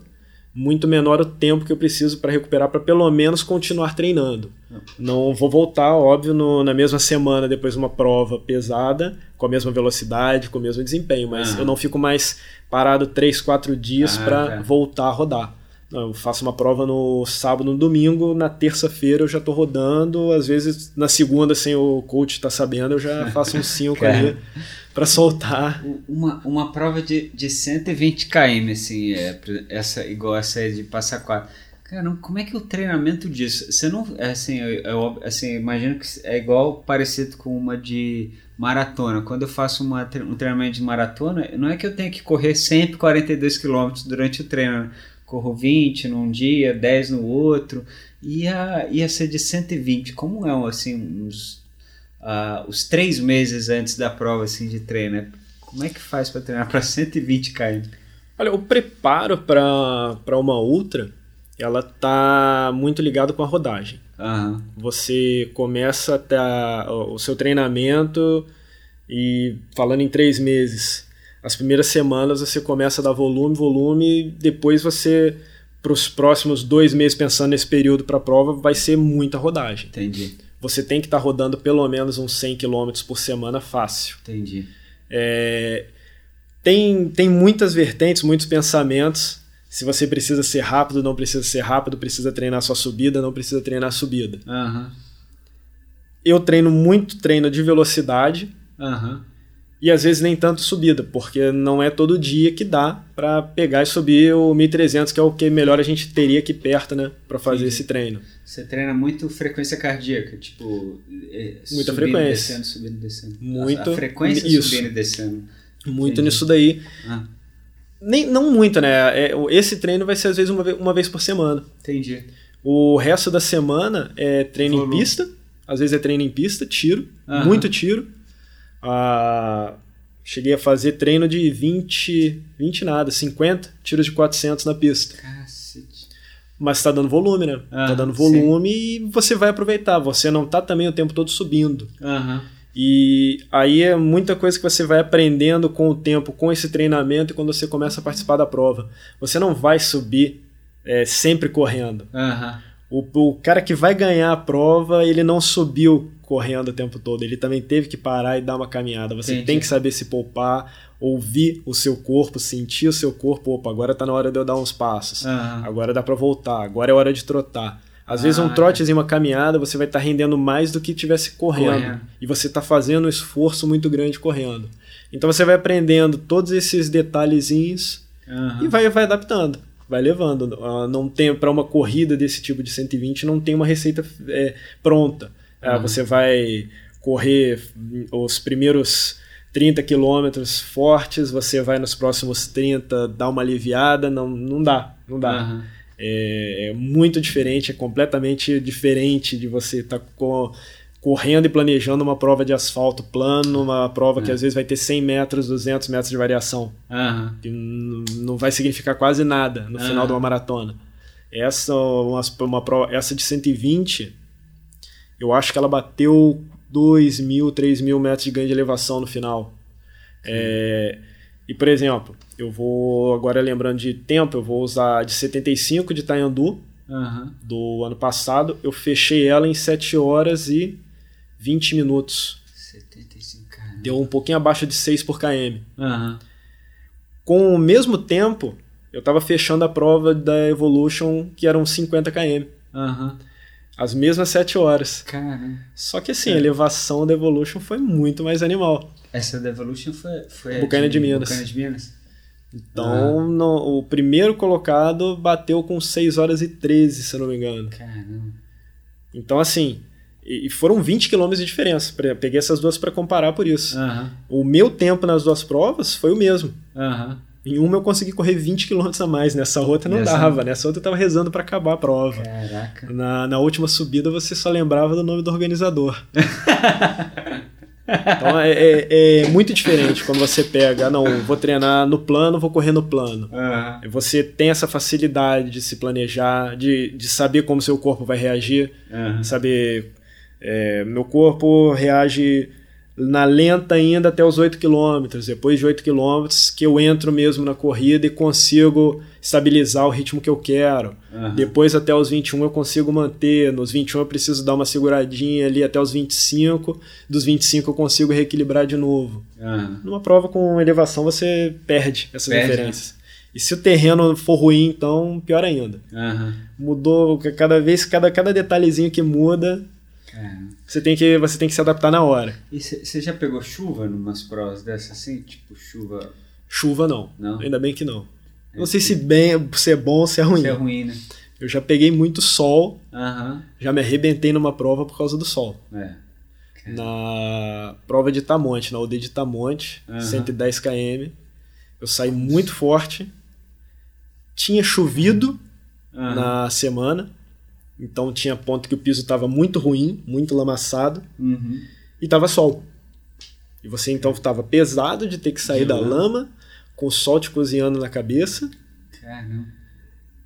muito menor o tempo que eu preciso para recuperar, para pelo menos continuar treinando. Não vou voltar, óbvio, no- na mesma semana depois de uma prova pesada, com a mesma velocidade, com o mesmo desempenho, mas Aham. eu não fico mais parado 3, 4 dias Ah, para tá. voltar a rodar. Eu faço uma prova no sábado, no domingo, na terça-feira eu já tô rodando, às vezes na segunda, sem o coach estar sabendo, eu já faço uns 5 Cara. ali para soltar. Uma, uma prova de, de 120 km, assim, é, essa, igual essa de passar quatro. Cara, como é que é o treinamento disso? Você não. Assim, eu, eu- assim, imagino que é igual parecido com uma de maratona. Quando eu faço uma, um treinamento de maratona, não é que eu tenho que correr sempre 42 km durante o treino. Corro 20 num dia, 10 no outro. Ia, ia ser de 120. Como é, assim, uns ah, os três meses antes da prova assim, de treino, né? Como é que faz para treinar para 120 km? Olha, o preparo para uma ultra, ela tá muito ligado com a rodagem. Aham, Você começa a- o seu treinamento e falando em três meses, as primeiras semanas você começa a dar volume, volume, e depois você, para os próximos dois meses, pensando nesse período para a prova, vai ser muita rodagem. entendi, Você tem que estar rodando pelo menos uns 100 km por semana fácil. entendi. É, tem, tem muitas vertentes, muitos pensamentos. Se você precisa ser rápido, não precisa ser rápido, precisa treinar sua subida, não precisa treinar a subida. Aham, Eu treino muito treino de velocidade aham, e às vezes nem tanto subida, porque não é todo dia que dá para pegar e subir o 1300, que é o que melhor a gente teria aqui perto, né, para fazer Sim. esse treino. Você treina muito frequência cardíaca, tipo. é, Muita subindo, frequência. Descendo, subindo, descendo. Muito- A, frequência isso. subindo e descendo. Muito Entendi. nisso daí. Ah, Nem, não muito, né? É, esse treino vai ser às vezes uma, ve- uma vez por semana. entendi. O resto da semana é treino Volume. em pista. Às vezes é treino em pista, tiro, Aham. muito tiro. Ah, cheguei a fazer treino de 20, 20 nada, 50 tiros de 400 na pista. Cacete. Mas tá dando volume, né? tá Aham, dando volume e você vai aproveitar. Você não tá também o tempo todo subindo. Aham, E aí é muita coisa que você vai aprendendo com o tempo, com esse treinamento e quando você começa a participar da prova. Você não vai subir é, sempre correndo. aham. O, o cara que vai ganhar a prova, ele não subiu correndo o tempo todo. Ele também teve que parar e dar uma caminhada. Você Entendi. tem que saber se poupar, ouvir o seu corpo, sentir o seu corpo. Opa, agora tá na hora de eu dar uns passos. Aham. Agora dá pra voltar. Agora é hora de trotar. Às vezes Ah, um trotezinho, uma caminhada, você vai estar rendendo mais do que tivesse correndo. Correndo. E você está fazendo um esforço muito grande correndo. Então você vai aprendendo todos esses detalhezinhos aham. e vai, vai adaptando, vai levando. Ah, não tem para uma corrida desse tipo de 120 não tem uma receita é, pronta. Ah, Uhum. Você vai correr os primeiros 30 quilômetros fortes, você vai nos próximos 30 dar uma aliviada, não, não dá, não dá. Aham. É, é muito diferente, é completamente diferente de você estar correndo e planejando uma prova de asfalto plano, uma prova que É. às vezes vai ter 100 metros, 200 metros de variação n- não vai significar quase nada no final de uma maratona. Essa, uma, uma prova, essa de 120, eu acho que ela bateu 2 mil, 3 mil metros de ganho de elevação no final. É, e, por exemplo, eu vou, agora lembrando de tempo, eu vou usar de 75 de Tayandu, Aham. do ano passado. Eu fechei ela em 7 horas e 20 minutos. 75, cara. Deu um pouquinho abaixo de 6 por km. Aham. Com o mesmo tempo, eu estava fechando a prova da Evolution, que eram 50 km. Aham. As mesmas 7 horas. Caramba. Só que assim, É. a elevação da Evolution foi muito mais animal. Essa Devolution foi, foi a Bucaina de Minas. Bucaina de Minas. Então, no- o primeiro colocado bateu com 6 horas e 13, se eu não me engano. Caramba. Então, assim, e foram 20 quilômetros de diferença. Peguei essas duas para comparar por isso. Aham. O meu tempo nas duas provas foi o mesmo. Aham. Em uma eu consegui correr 20 quilômetros a mais, nessa outra não dava. Nessa outra eu tava rezando para acabar a prova. Caraca. Na, na última subida você só lembrava do nome do organizador. então é, é- é muito diferente quando você pega, ah, não, vou treinar no plano, vou correr no plano. Aham. Você tem essa facilidade de se planejar, de, de saber como seu corpo vai reagir, Aham. saber. é, meu corpo reage na lenta ainda até os 8 km. Depois de 8 km, que eu entro mesmo na corrida e consigo estabilizar o ritmo que eu quero. Aham. Depois até os 21 eu consigo manter, nos 21 eu preciso dar uma seguradinha ali até os 25, dos 25 eu consigo reequilibrar de novo. Aham. Numa prova com elevação você perde essas Perde, diferenças. E se o terreno for ruim, então pior ainda. Aham. Mudou cada vez, cada, cada detalhezinho que muda. Você tem que, você tem que se adaptar na hora. E você já pegou chuva numas provas dessas assim? Tipo, chuva. Chuva não. Não? Ainda bem que não. Não sei se bem, se é bom ou se é ruim. Isso é ruim, né? Eu já peguei muito sol, Aham. já me arrebentei numa prova por causa do sol. É. na prova de Tamonte, na aldeia de Tamonte, Aham. 110 km. Eu saí muito forte. Tinha chovido na semana, então tinha ponto que o piso estava muito ruim, muito lamaçado, Uhum. e estava sol. E você então estava pesado de ter que sair da lama. com o sol te cozinhando na cabeça. Caramba.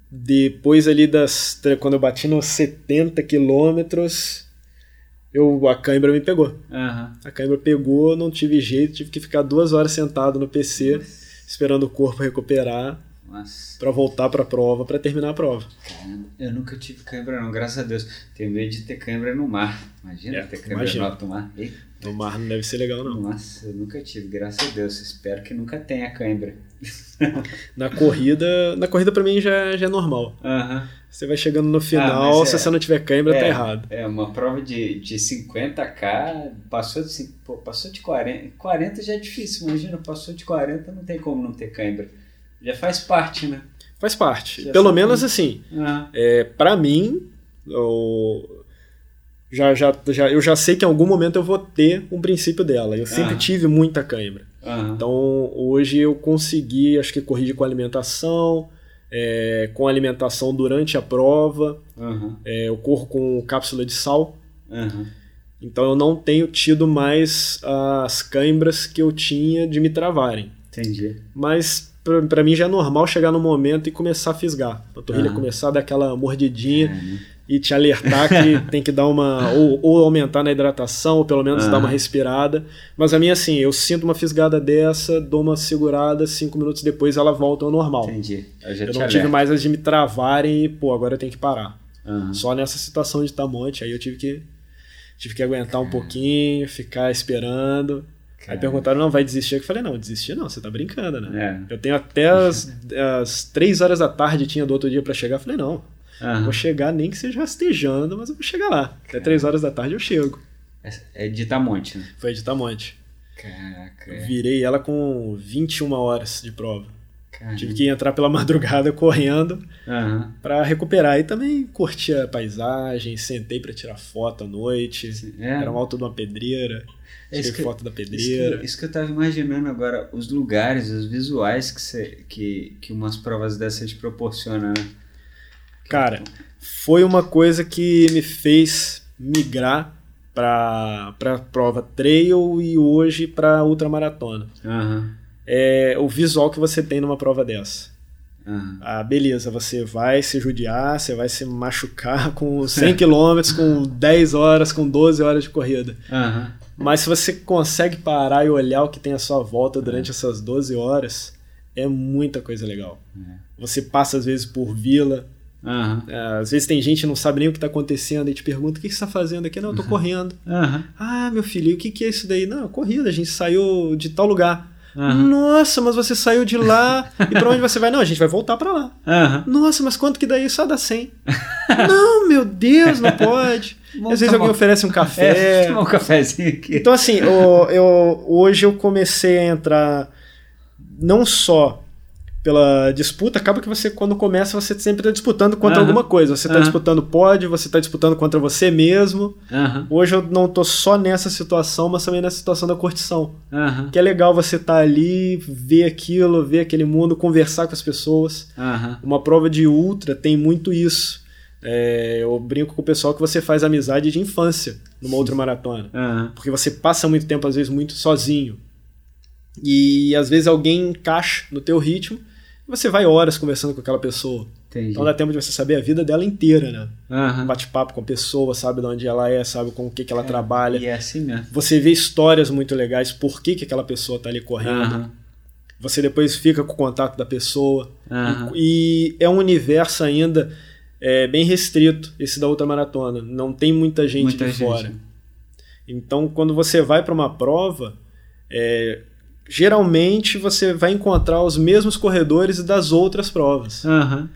Depois ali das. Quando eu bati nos 70 quilômetros, eu, a cãibra me pegou. Aham. A câimbra pegou, não tive jeito, tive que ficar duas horas sentado no PC, esperando o corpo recuperar Nossa. para voltar para a prova, para terminar a prova. Caramba. Eu nunca tive cãibra, não, graças a Deus. Tenho medo de ter cãibra no mar. Imagina É, ter cãibra imagina. no alto mar. Eita. No mar não deve ser legal, não. Nossa, eu nunca tive, graças a Deus. Espero que nunca tenha cãibra. Na corrida, na corrida para mim já, já é normal. Você vai chegando no final, Ah, mas se é- você não tiver cãibra, tá é, errado. É, uma prova de, de 50k, passou de, pô, passou de 40. 40 já é difícil, imagina, passou de 40, não tem como não ter cãibra. Já faz parte, né? Faz parte. Já Pelo menos assim, Ah, é, para mim, eu já, já, já, eu já sei que em algum momento eu vou ter um princípio dela. Eu sempre Ah. tive muita cãibra. aham. Então hoje eu consegui, acho que corrigir com alimentação, é, com alimentação durante a prova, Aham, é, eu corro com cápsula de sal, aham. então eu não tenho tido mais as cãibras que eu tinha de me travarem. Entendi. Mas pra- pra mim já é normal chegar no momento e começar a fisgar. A panturrilha Aham. começar a dar aquela mordidinha Caramba. e te alertar que tem que dar uma. ou, ou aumentar na hidratação, ou pelo menos Aham. dar uma respirada. Mas a minha, assim, eu sinto uma fisgada dessa, dou uma segurada, cinco minutos depois ela volta ao normal. Entendi. Eu Eu não tive alerto. mais as de me travarem e, pô, agora eu tenho que parar. Só nessa situação de tamonte, aí eu tive que. Tive que aguentar um pouquinho, ficar esperando. Aí perguntaram, não, vai desistir? Eu falei, não, desistir não, você tá brincando, né? É. Eu tenho até as, as três horas da tarde tinha do outro dia pra chegar. Eu falei, não, Aham. vou chegar nem que seja rastejando, mas eu vou chegar lá. Até três horas da tarde eu chego. É é de Tamonte, né? Foi de Tamonte. Caraca. Eu é. Virei ela com 21 horas de prova. Caramba. Tive que entrar pela madrugada correndo Aham. pra recuperar. E também curti a paisagem, sentei pra tirar foto à noite. É. Era um alto de uma pedreira. É isso que- foto da Isso que, pedreira. isso que eu tava imaginando agora, os lugares, os visuais que, cê, que, que umas provas dessas te proporcionam, né? Cara, foi uma coisa que me fez migrar pra, pra prova trail e hoje pra ultramaratona. Aham. É o visual que você tem numa prova dessa. Uhum. Ah, beleza, você vai se judiar, você vai se machucar com 100 km, com 10 horas, com 12 horas de corrida. Uhum. Mas se você consegue parar e olhar o que tem à sua volta durante essas 12 horas, é muita coisa legal. É. Você passa às vezes por vila. Uhum. Às vezes tem gente que não sabe nem o que está acontecendo e te pergunta: o que você está fazendo aqui? Não, eu tô correndo. Ah, meu filho, o que, que é isso daí? Não, corrida, a gente saiu de tal lugar. Uhum. Nossa, mas você saiu de lá e para onde você vai? Não, a gente vai voltar para lá. Uhum. Nossa, mas quanto que daí? Só dá 100. não, meu Deus, não pode. Às vezes alguém oferece um café. É, um cafezinho aqui. Então, assim, eu, eu- hoje eu comecei a entrar não só pela disputa, acaba que você, quando começa, você sempre está disputando contra Aham. alguma coisa. Você está Aham. disputando pódio, você está disputando contra você mesmo. Aham, Hoje eu não tô só nessa situação, mas também nessa situação da curtição. Que é legal você estar ali, ver aquilo, ver aquele mundo, conversar com as pessoas. Uma prova de ultra tem muito isso. É, eu brinco com o pessoal que você faz amizade de infância numa outra maratona. aham. Porque você passa muito tempo, às vezes, muito sozinho. E às vezes alguém encaixa no teu ritmo você vai horas conversando com aquela pessoa. Entendi. Então dá tempo de você saber a vida dela inteira, né? Aham. Bate-papo com a pessoa, sabe de onde ela é, sabe com o que, que ela trabalha. E é assim mesmo. Você vê histórias muito legais, por que, que aquela pessoa tá ali correndo. Aham, Você depois fica com o contato da pessoa. aham. E é um universo ainda é, bem restrito, esse da ultramaratona. Não tem muita gente Muita de gente. fora. Então, quando você vai para uma prova, é, geralmente você vai encontrar os mesmos corredores das outras provas. Aham.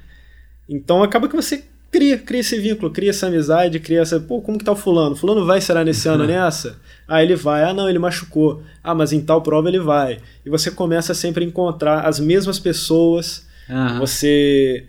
Então, acaba que você cria, cria esse vínculo, cria essa amizade, cria essa. Pô, como que tá o fulano? Fulano vai, será nesse ano nessa? Ah, ele vai. Ah, não, ele machucou. Ah, mas em tal prova ele vai. E você começa sempre a encontrar as mesmas pessoas Aham. você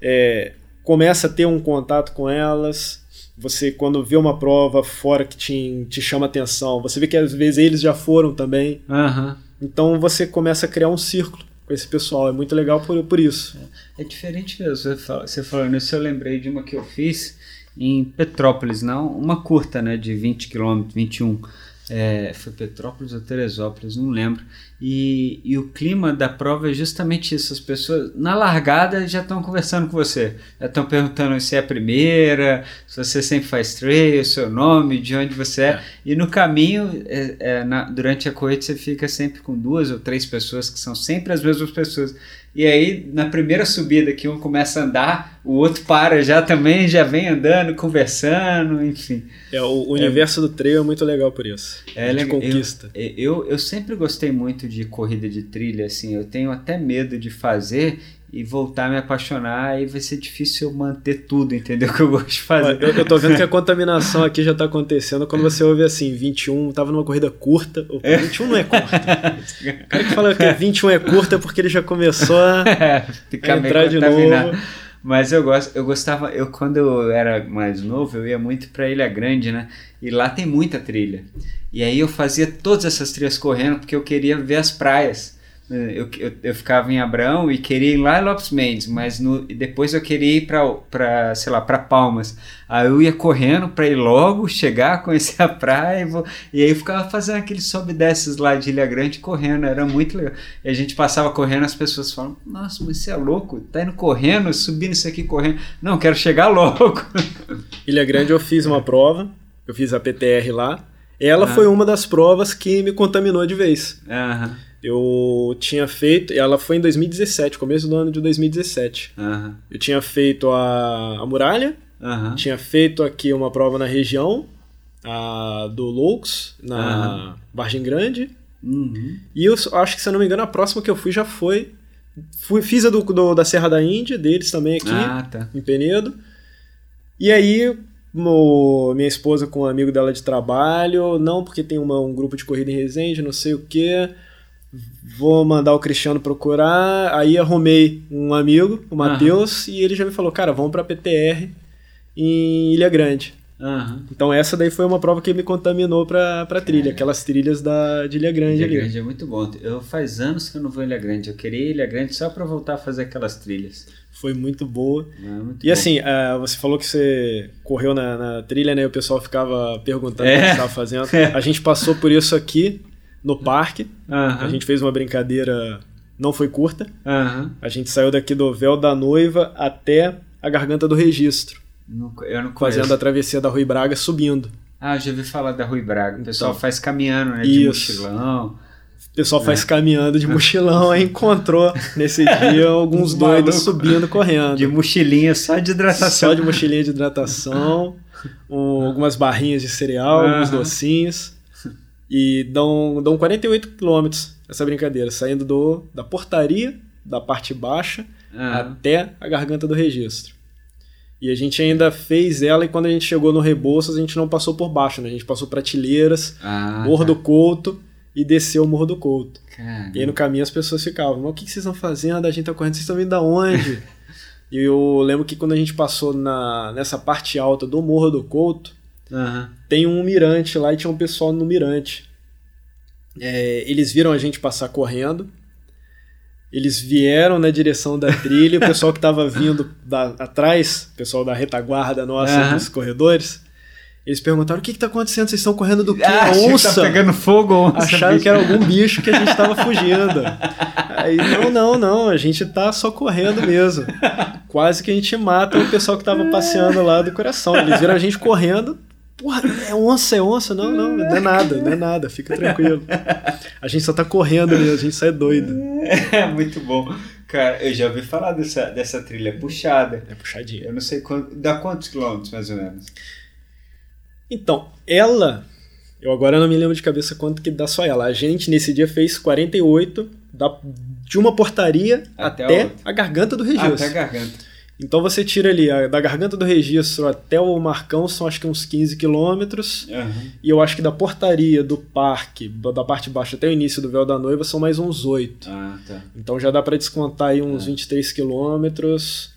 é, começa a ter um contato com elas. Você, quando vê uma prova fora que te, te chama atenção, você vê que às vezes eles já foram também. Aham. Então você começa a criar um círculo com esse pessoal. É muito legal por, por isso. É diferente mesmo. Você fala- Você falando isso, eu lembrei de uma que eu fiz em Petrópolis, não, uma curta, né, de 20 km, 21. É, foi Petrópolis ou Teresópolis, não lembro. E, e o clima da prova é justamente isso. As pessoas, na largada, já estão conversando com você. Já estão perguntando se é a primeira, se você sempre faz trail, seu nome, de onde você é. É. E no caminho, é, é, na- durante a corrida, você fica sempre com duas ou três pessoas que são sempre as mesmas pessoas. E aí, na primeira subida que um começa a andar, o outro para já também, já vem andando, conversando, enfim. É, o universo do trail é muito legal por isso. É legal. conquista. Eu, eu, eu sempre gostei muito de corrida de trilha, assim, eu tenho até medo de fazer e voltar a me apaixonar, aí vai ser difícil eu manter tudo, entendeu? Que eu gosto de fazer. Olha, Eu, eu tô vendo que a contaminação aqui já tá acontecendo quando você ouve assim, 21, tava numa corrida curta. Opa, 21 não é curta. O cara que fala que 21 é curta é porque ele já começou a Ficar meio entrar de novo. Mas eu gosto, eu gostava, eu quando eu era mais novo, eu ia muito pra Ilha Grande, né? E lá tem muita trilha. E aí eu fazia todas essas trilhas correndo porque eu queria ver as praias. Eu, eu, eu ficava em Abrão e queria ir lá em Lopes Mendes, mas no, depois eu queria ir pra, pra sei lá, pra Palmas. Aí eu ia correndo pra ir logo, chegar, conhecer a praia, e, vou- e aí eu ficava fazendo aqueles sobe e desces lá de Ilha Grande correndo, era muito legal. E a gente passava correndo, as pessoas falam: Nossa, mas você é louco, tá indo correndo, subindo isso aqui correndo. Não, quero chegar logo. Ilha Grande eu fiz uma prova, eu fiz a PTR lá. Ela Ah. foi uma das provas que me contaminou de vez. Aham, Eu tinha feito, ela foi em 2017, começo do ano de 2017. aham, Eu tinha feito a, a muralha, aham. tinha feito aqui uma prova na região, a do Loucos, na Vargem Grande. Uhum. E eu acho que, se eu não me engano, a próxima que eu fui já foi. Fui, fiz a do, do- da Serra da Índia, deles também aqui, Ah, tá. em Penedo. E aí, mo- minha esposa com um amigo dela de trabalho, não porque tem uma- um grupo de corrida em Resende, não sei o que. Vou mandar o Cristiano procurar. Aí arrumei um amigo, o Matheus, e ele já me falou: Cara, vamos pra PTR em Ilha Grande. Aham. Então, essa daí foi uma prova que me contaminou pra, pra trilha, aquelas trilhas da, de Ilha Grande Ilha ali. Grande é muito bom. Eu faz anos que eu não vou em Ilha Grande. Eu queria Ilha Grande só pra voltar a fazer aquelas trilhas. Foi muito boa. É muito E bom. assim, ah, você falou que você correu na, na trilha, né? E o pessoal ficava perguntando É. o que você estava fazendo. A gente passou por isso aqui no parque. Aham. A gente fez uma brincadeira não foi curta. Aham. A gente saiu daqui do véu da noiva até a garganta do registro, Não- Eu não conheço. fazendo a travessia da Rui Braga subindo. Ah, já ouvi falar da Rui Braga. O pessoal Então. faz caminhando, né? De Isso. mochilão. O pessoal É. faz caminhando de mochilão, aí encontrou nesse dia alguns Uns doidos subindo, correndo. De mochilinha só de hidratação. Só de mochilinha de hidratação, um- algumas barrinhas de cereal, alguns Aham. docinhos. E dão, dão 48 quilômetros essa brincadeira, saindo do, da portaria, da parte baixa, Ah, até a garganta do registro. E a gente ainda fez ela e quando a gente chegou no Rebouças, a gente não passou por baixo, né? A gente passou prateleiras, ah, Morro tá. do Couto e desceu o Morro do Couto. Cara, E aí no caminho as pessoas ficavam, mas o que que vocês estão fazendo? A gente tá correndo, vocês estão vindo da onde? e eu lembro que quando a gente passou na, nessa parte alta do Morro do Couto, aham. tem um mirante lá e tinha um pessoal no mirante. É, eles viram a gente passar correndo, eles vieram na direção da trilha, o pessoal que estava vindo da- atrás, o pessoal da retaguarda nossa Aham. dos corredores, eles perguntaram o que está acontecendo, vocês estão correndo do quê? Ah, que onça? Tá pegando fogo, onça. Acharam bicho. que era algum bicho que a gente tava fugindo. Aí, não, não, não, a gente tá só correndo mesmo. Quase que a gente mata o pessoal que tava passeando lá do coração. Eles viram a gente correndo. Porra, é onça, é onça. Não, não, não é nada, não é nada, fica tranquilo. A gente só tá correndo mesmo, a gente sai doido. É muito bom. Cara, eu já ouvi falar dessa, dessa trilha puxada. É puxadinho. Eu não sei quanto. Dá quantos quilômetros, mais ou menos? Então, ela. Eu agora não me lembro de cabeça quanto que dá só ela. A gente nesse dia fez 48 da, de uma portaria Até até, a garganta do registro. até a garganta. Então você tira ali a- da garganta do registro até o Marcão são acho que uns 15 quilômetros. Aham. E eu acho que da portaria do parque, da parte baixa até o início do véu da noiva, são mais uns 8. Ah, tá. Então já dá para descontar aí uns É. 23 quilômetros.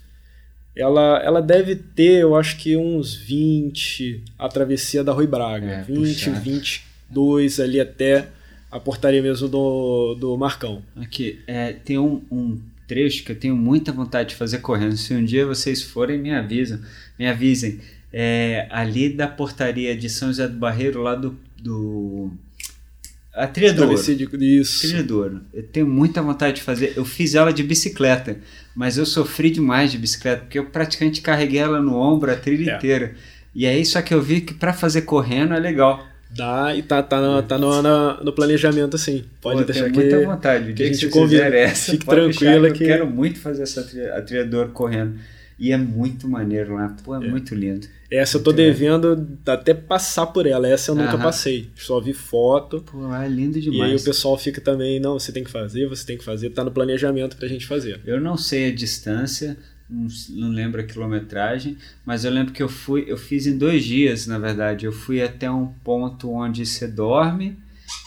Ela, ela deve ter, eu acho que uns 20 a travessia da Rui Braga. É, 20, puxado. 22 ali até a portaria mesmo do, do Marcão. Aqui, é, tem um, um trecho que eu tenho muita vontade de fazer correndo. Se um dia vocês forem, me avisam, me avisem. É, ali da portaria de São José do Barreiro, lá do. do a Trilha do Ouro. Isso. Trilha do Ouro. Eu tenho muita vontade de fazer. Eu fiz ela de bicicleta, mas eu sofri demais de bicicleta, porque eu praticamente carreguei ela no ombro a trilha É. inteira. E aí, só que eu vi que para fazer correndo é legal. Dá e tá, tá, no, tá no, na- no planejamento, assim. Pode Pô, deixar que. muita vontade. O que dia a que gente vocês convida. essa, Fique tranquila que que- Eu quero muito fazer essa trilha, a trilha do ouro correndo. E é muito maneiro lá. Pô, é, É. muito lindo. Essa eu tô Muito devendo até passar por ela. Essa eu nunca Aham. passei. Só vi foto. Pô, lá é lindo E aí o demais. pessoal fica também, não, você tem que fazer, você tem que fazer. Tá no planejamento pra gente fazer. Eu não sei a distância, não, lembro a quilometragem, mas eu lembro que eu fui, eu fiz em dois dias, na verdade. Eu fui até um ponto onde você dorme,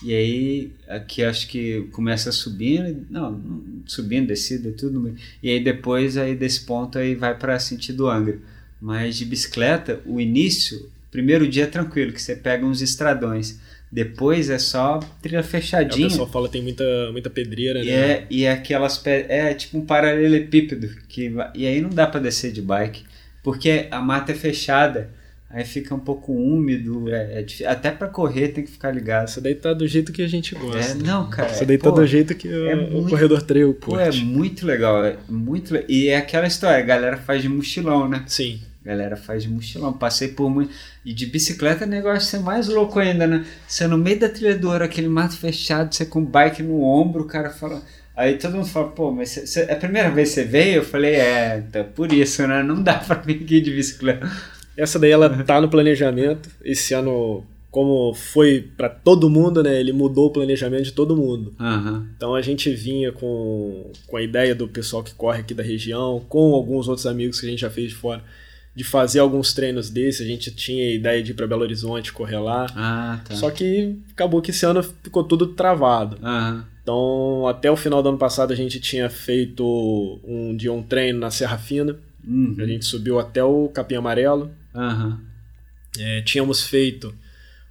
e aí aqui acho que começa subindo, não, subindo, descida, tudo. E aí depois aí desse ponto aí vai para sentido Angra. Mas de bicicleta, o início, primeiro dia é tranquilo, que você pega uns estradões. Depois é só trilha Aí o fechadinha. pessoal fala tem muita, muita pedreira, E né? é, e é aquelas é tipo um paralelepípedo que e aí não dá pra descer de bike porque a mata é fechada aí fica um pouco úmido é, é até pra correr tem que ficar ligado Essa daí tá do jeito que a gente é, gosta. não cara daí pô, tá do jeito que o, é o muito- corredor trail pô, é muito legal é muito e é aquela história a galera faz de mochilão né Sim. Galera faz de mochilão passei por muito e de bicicleta o negócio é ser mais louco ainda né você no meio da trilha do ouro aquele mato fechado você com bike no ombro o cara fala Aí todo mundo fala, pô, mas cê, cê- é a primeira vez que você veio? Eu falei, é, tá por isso, né? Não dá pra vir aqui de bicicleta. Essa daí ela tá no planejamento. Esse ano, como foi pra todo mundo, né? Ele mudou o planejamento de todo mundo. Aham. Então a gente vinha com, com a ideia do pessoal que corre aqui da região, com alguns outros amigos que a gente já fez de fora, de fazer alguns treinos desses. A gente tinha a ideia de ir para Belo Horizonte, correr lá. Ah, tá. Só que acabou que esse ano ficou tudo travado. Aham. Então, até o final do ano passado, a gente tinha feito um dia um treino na Serra Fina. Uhum. A gente subiu até o Capim Amarelo. Aham. É, tínhamos feito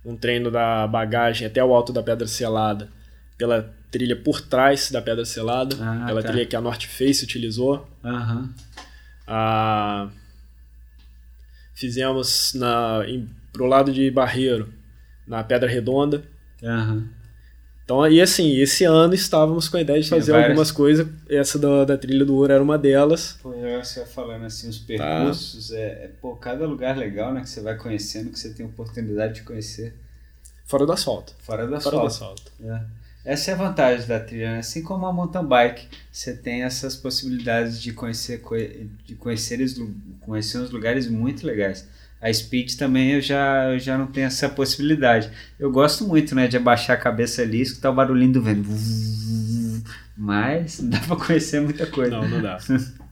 um treino da bagagem até o alto da Pedra Selada, pela trilha por trás da Pedra Selada, Ah, pela tá. trilha que a North Face utilizou. Aham. Ah, fizemos na, em, pro lado de Barreiro, na Pedra Redonda. Aham. Então, e assim, esse ano estávamos com a ideia de fazer várias... algumas coisas. Essa da, da trilha do ouro era uma delas. Pô, eu você falando assim, os percursos, tá. é, é, pô, cada lugar legal, né? Que você vai conhecendo, que você tem oportunidade de conhecer. Fora do asfalto. Fora do asfalto. Fora do asfalto. É. Essa é a vantagem da trilha, né? assim como a mountain bike, você tem essas possibilidades de conhecer, de conhecer, conhecer uns lugares muito legais. A Speed também eu já, eu já não tenho essa possibilidade. Eu gosto muito, né, de abaixar a cabeça ali e escutar o barulhinho do vento. Mas não dá para conhecer muita coisa. Não, não dá.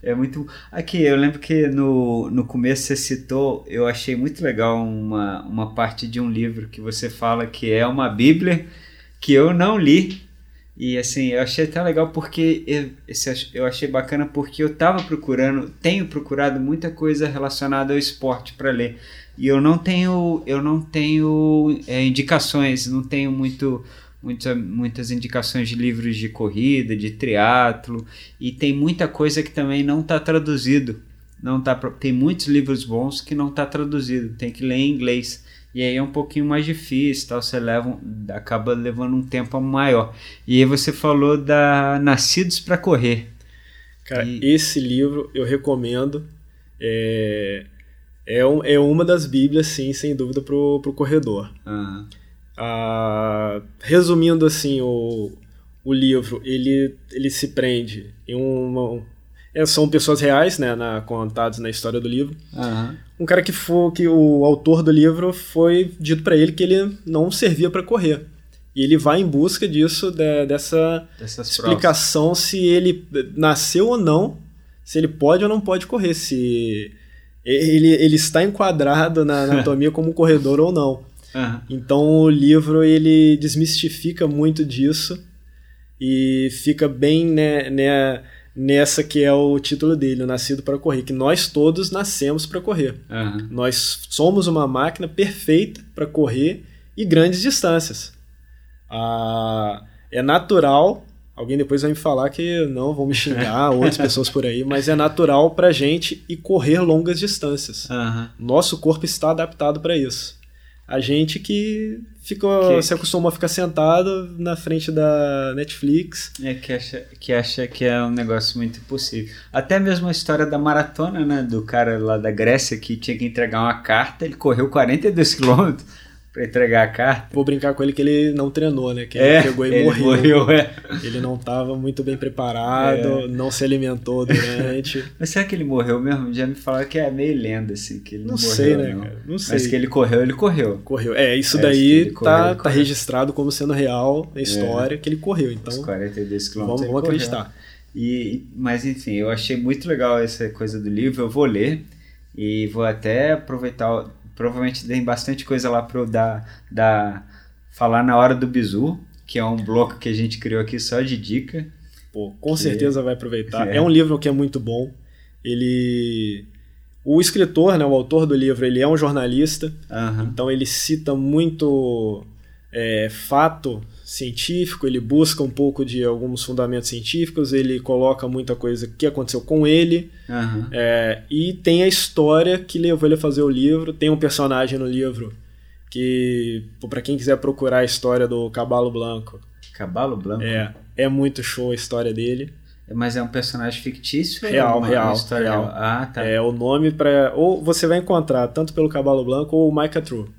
É muito. Aqui, eu lembro que no, no começo você citou, eu achei muito legal uma, uma parte de um livro que você fala que é uma Bíblia que eu não li, e assim, eu achei tão legal porque eu, eu achei bacana porque eu tava procurando, tenho procurado muita coisa relacionada ao esporte para ler. E eu não tenho, eu não tenho é, indicações, não tenho muito, muita, muitas indicações de livros de corrida, de triatlo, e tem muita coisa que também não está traduzido. Não tá, tem muitos livros bons que não está traduzido, tem que ler em inglês. E aí é um pouquinho mais difícil, tal, você leva, acaba levando um tempo maior. E aí você falou da Nascidos para Correr. Cara, e... esse livro eu recomendo. É, é, um, é uma das bíblias, sim, sem dúvida, pro, pro corredor. Uhum. Ah, resumindo assim, o, o livro, ele, ele se prende em uma, é, são pessoas reais, né, na, contadas na história do livro. Uhum. Um cara que foi que o autor do livro foi dito para ele que ele não servia para correr. E ele vai em busca disso, de, dessa Dessas explicação provas. se ele nasceu ou não, se ele pode ou não pode correr, se ele, ele está enquadrado na anatomia como corredor ou não. Uhum. Então o livro ele desmistifica muito disso e fica bem né, né nessa que é o título dele, o Nascido para Correr, que nós todos nascemos para correr. Uhum. Nós somos uma máquina perfeita para correr e grandes distâncias. Ah, é natural, alguém depois vai me falar que não, vão me xingar, outras pessoas por aí, mas é natural para gente ir correr longas distâncias. Uhum. Nosso corpo está adaptado para isso. A gente que ficou, que, se acostumou a ficar sentado na frente da Netflix. É, que acha, que acha que é um negócio muito impossível. Até mesmo a história da maratona, né? Do cara lá da Grécia que tinha que entregar uma carta, ele correu 42 quilômetros para entregar a carta. Vou brincar com ele que ele não treinou, né? Que é, ele pegou e ele morreu. morreu é. Ele não estava muito bem preparado, é. não se alimentou durante. Mas será que ele morreu mesmo? Já me falaram que é meio lenda, assim, que ele não, não morreu, sei, né, não. cara? Não sei. Mas que ele correu, ele correu. Correu. É, isso é, daí correu, tá, tá registrado como sendo real na história que ele correu. Então, Os 42 quilômetros. Vamos, vamos acreditar. E, mas enfim, eu achei muito legal essa coisa do livro. Eu vou ler e vou até aproveitar Provavelmente tem bastante coisa lá para eu dar, dar, falar na hora do bizu, que é um bloco que a gente criou aqui só de dica. Pô, com que... certeza vai aproveitar. É. é um livro que é muito bom. Ele o escritor, né, o autor do livro, ele é um jornalista, uhum. então ele cita muito é, fato científico, ele busca um pouco de alguns fundamentos científicos, ele coloca muita coisa que aconteceu com ele, uhum. é, e tem a história que levou ele a fazer o livro. Tem um personagem no livro que, para quem quiser procurar a história do Cabalo Blanco. Cabalo Blanco? É, é muito show a história dele. Mas é um personagem fictício? Real, é real, real. Ah, tá. É o nome para ou você vai encontrar tanto pelo Cabalo Blanco ou o Micah True.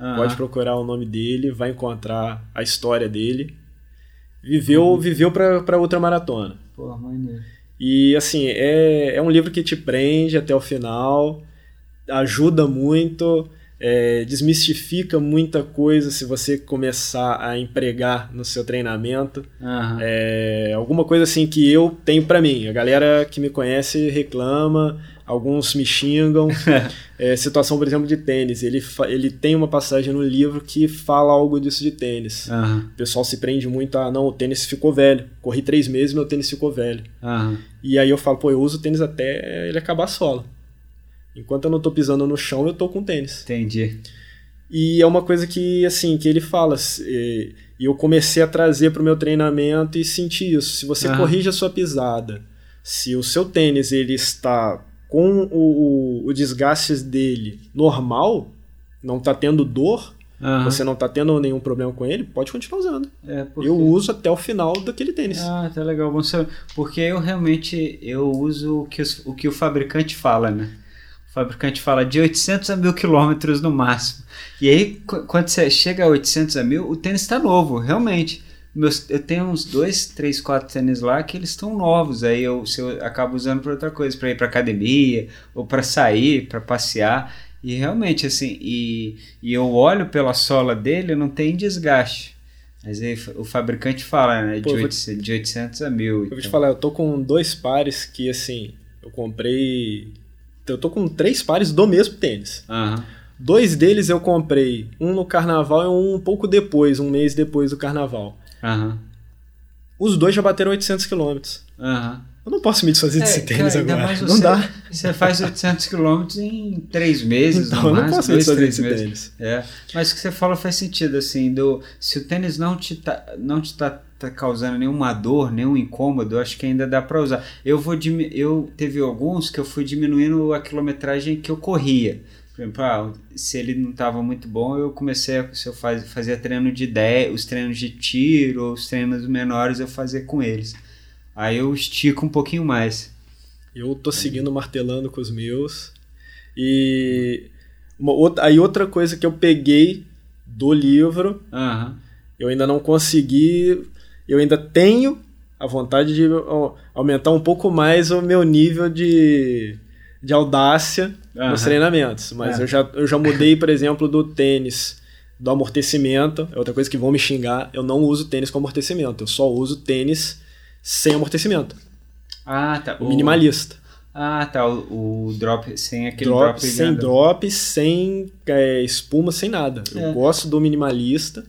Uhum. Pode procurar o nome dele, vai encontrar a história dele. Viveu, uhum. viveu para outra maratona. Porra, maneiro. E assim, é, é um livro que te prende até o final, ajuda muito, é, desmistifica muita coisa se você começar a empregar no seu treinamento. Uhum. É, alguma coisa assim que eu tenho para mim. A galera que me conhece reclama, alguns me xingam. é, situação, por exemplo, de tênis. Ele, ele tem uma passagem no livro que fala algo disso de tênis. Uhum. O pessoal se prende muito a, não, o tênis ficou velho. Corri três meses, meu tênis ficou velho. Uhum. E aí eu falo, pô, eu uso tênis até ele acabar a sola. Enquanto eu não tô pisando no chão, eu tô com tênis. Entendi. E é uma coisa que, assim, que ele fala, e eu comecei a trazer para o meu treinamento e sentir isso. Se você corrige a sua pisada, se o seu tênis ele está com o, o, o desgaste dele normal, não está tendo dor, uhum. você não tá tendo nenhum problema com ele, pode continuar usando. É, porque... Eu uso até o final daquele tênis. Ah, tá legal. Bom saber. Porque eu realmente eu uso o que, os, o que o fabricante fala, né? O fabricante fala de 800 a 1000 quilômetros no máximo. E aí, quando você chega a 800 a 1000, o tênis está novo, realmente. Meus, eu tenho uns dois, três, quatro tênis lá que eles estão novos. Aí eu, eu acabo usando para outra coisa, para ir para academia ou para sair, para passear. E realmente, assim, e, e eu olho pela sola dele, não tem desgaste. Mas aí o fabricante fala, né? Pô, de, 800, de 800 a 1000. Eu então. vou te falar, eu tô com dois pares que, assim, eu comprei. Eu tô com três pares do mesmo tênis. Uhum. Dois deles eu comprei, um no carnaval e um um pouco depois, um mês depois do carnaval. Uhum. Os dois já bateram 800 quilômetros. Uhum. Eu não posso me desfazer é, desse tênis cara, agora. Você, não dá. Você faz 800 quilômetros em três meses, então, no eu máximo, não posso dois, me desfazer desse meses. tênis. É. Mas o que você fala faz sentido, assim, do, se o tênis não te tá, não te tá, tá causando nenhuma dor, nenhum incômodo, eu acho que ainda dá para usar. Eu vou eu teve alguns que eu fui diminuindo a quilometragem que eu corria. Exemplo, ah, se ele não estava muito bom, eu comecei a se eu faz, fazia treino de 10, os treinos de tiro, os treinos menores eu fazia com eles. Aí eu estico um pouquinho mais. Eu tô seguindo martelando com os meus. E uma outra, aí outra coisa que eu peguei do livro, uhum. eu ainda não consegui, eu ainda tenho a vontade de aumentar um pouco mais o meu nível de, de audácia uhum. nos treinamentos. Mas é. eu, já, eu já mudei, por exemplo, do tênis do amortecimento. É outra coisa que vão me xingar. Eu não uso tênis com amortecimento. Eu só uso tênis sem amortecimento. Ah, tá. O, minimalista. Ah, tá. O, o, drop sem aquele drop. drop sem drop, sem é, espuma, sem nada. É. Eu gosto do minimalista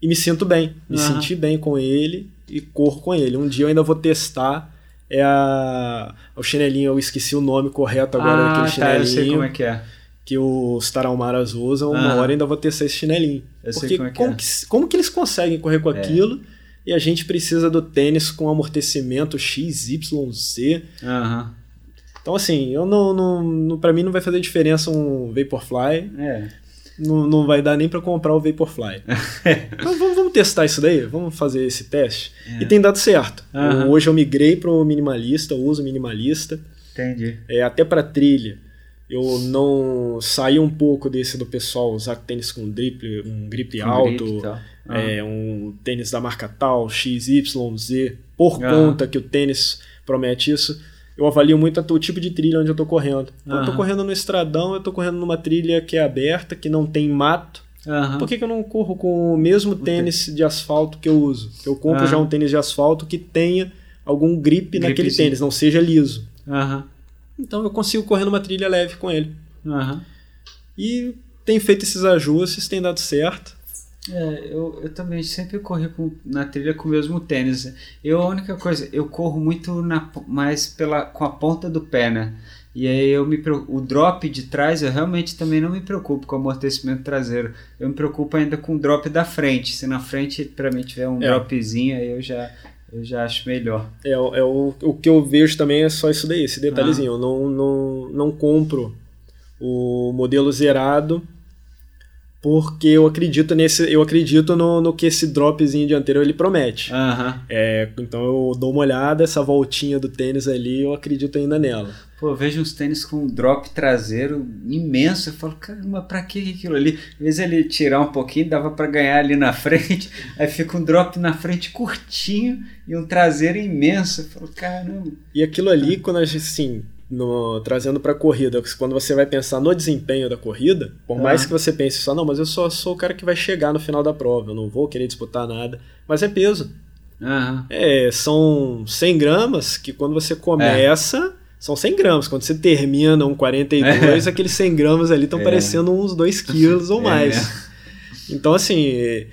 e me sinto bem. Me uhum. senti bem com ele e corro com ele. Um dia eu ainda vou testar. É a, o chinelinho, eu esqueci o nome correto agora ah, daquele chinelinho. Tá, eu sei como é que é. Que os Tarahumaras usam, uma hora ainda vou testar esse chinelinho. Eu Porque sei como é que como, é. que, como que eles conseguem correr com É. aquilo? E a gente precisa do tênis com amortecimento XYZ. Aham. Então, assim, eu não, não, não, pra mim não vai fazer diferença um Vaporfly. É. Não, não vai dar nem pra comprar o Vaporfly. Vamos, vamos testar isso daí? Vamos fazer esse teste? É. E tem dado certo. Eu- hoje eu migrei pro minimalista, eu uso minimalista. Entendi. É, até para trilha. Eu não saí um pouco desse do pessoal usar tênis com grip, um grip Com alto, grip tal. Ah. é, um tênis da marca tal, XYZ, por Ah. conta que o tênis promete isso. Eu avalio muito o tipo de trilha onde eu tô correndo. Quando eu tô correndo no estradão, eu tô correndo numa trilha que é aberta, que não tem mato. Aham. Por que, que eu não corro com o mesmo tênis de asfalto que eu uso? Eu compro Ah. já um tênis de asfalto que tenha algum grip naquele tênis, não seja liso. Aham. Então eu consigo correr numa trilha leve com ele. E tem feito esses ajustes, tem dado certo. É, eu, eu também sempre corri com- na trilha com o mesmo tênis. Eu, a única coisa, eu corro muito na, mais pela, com a ponta do pé, né? E aí eu me o drop de trás eu realmente também não me preocupo com o amortecimento traseiro. Eu me preocupo ainda com o drop da frente. Se na frente para mim tiver um É. dropzinho, aí eu já, eu já acho melhor. É, é o, o que eu vejo também é só isso daí, esse detalhezinho. Eu não, não, não compro o modelo zerado porque eu acredito nesse. Eu acredito no, no que esse dropzinho dianteiro ele promete. Aham. É, então eu dou uma olhada, essa voltinha do tênis ali, eu acredito ainda nela. Pô, eu vejo uns tênis com um drop traseiro imenso. Eu falo, caramba, pra que aquilo ali? Às vezes ele tirar um pouquinho, dava pra ganhar ali na frente. Aí fica um drop na frente curtinho e um traseiro imenso. Eu falo, caramba. E aquilo ali, quando a gente, assim, no, trazendo para corrida, quando você vai pensar no desempenho da corrida, por mais Ah. que você pense só, não, mas eu só sou o cara que vai chegar no final da prova, eu não vou querer disputar nada, mas é peso. Aham. É, são 100 gramas que quando você começa, são 100 gramas. Quando você termina um 42, aqueles 100 gramas ali estão É. parecendo uns 2 quilos ou É. mais. Então, assim,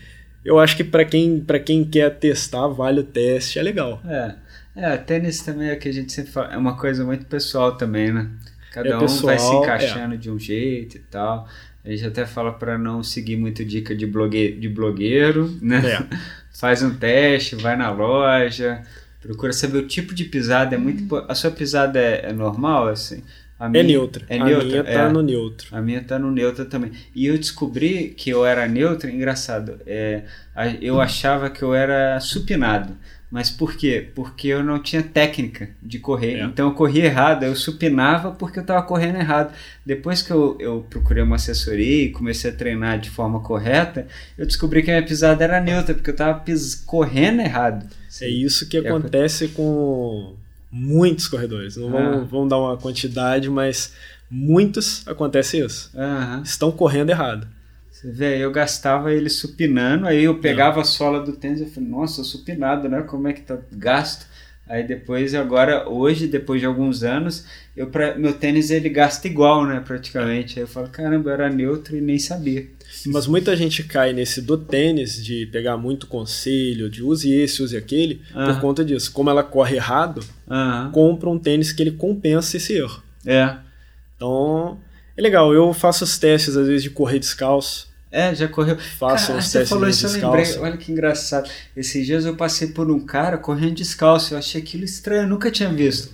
eu acho que para quem, pra quem quer testar, vale o teste, é legal. É. É, tênis também é o que a gente sempre fala. É uma coisa muito pessoal também, né? Cada É um vai se pessoal, encaixando de um jeito e tal. A gente até fala pra não seguir muito dica de, blogue... de blogueiro, né? É. Faz um teste, vai na loja, Procura saber o tipo de pisada, é muito A sua pisada é, é normal, assim? A minha, é neutra. É neutra. A minha tá é. no neutro. A minha tá no neutro também. E eu descobri que eu era neutro, engraçado. É, eu achava que eu era supinado. Mas por quê? Porque eu não tinha técnica de correr. É. Então eu corria errado, eu supinava porque eu estava correndo errado. Depois que eu, eu procurei uma assessoria e comecei a treinar de forma correta, eu descobri que a minha pisada era neutra, porque eu estava correndo errado. É isso que é acontece com muitos corredores. Não vamos, ah. vamos dar uma quantidade, mas muitos acontece isso. Estão correndo errado. Vê, eu gastava ele supinando, aí eu pegava Não. a sola do tênis e falei, nossa, supinado, né? Como é que tá gasto? Aí depois, agora, hoje, depois de alguns anos, eu pra, meu tênis ele gasta igual, né? Praticamente. Aí eu falo, caramba, eu era neutro e nem sabia. Mas muita gente cai nesse do tênis, de pegar muito conselho, de use esse, use aquele, por conta disso. Como ela corre errado, compra um tênis que ele compensa esse erro. É. Então, é legal. Eu faço os testes, às vezes, de correr descalço. É, já correu. Faça cara, os você falou isso, eu lembrei. Olha que engraçado. Esses dias eu passei por um cara correndo descalço. Eu achei aquilo estranho, eu nunca tinha visto.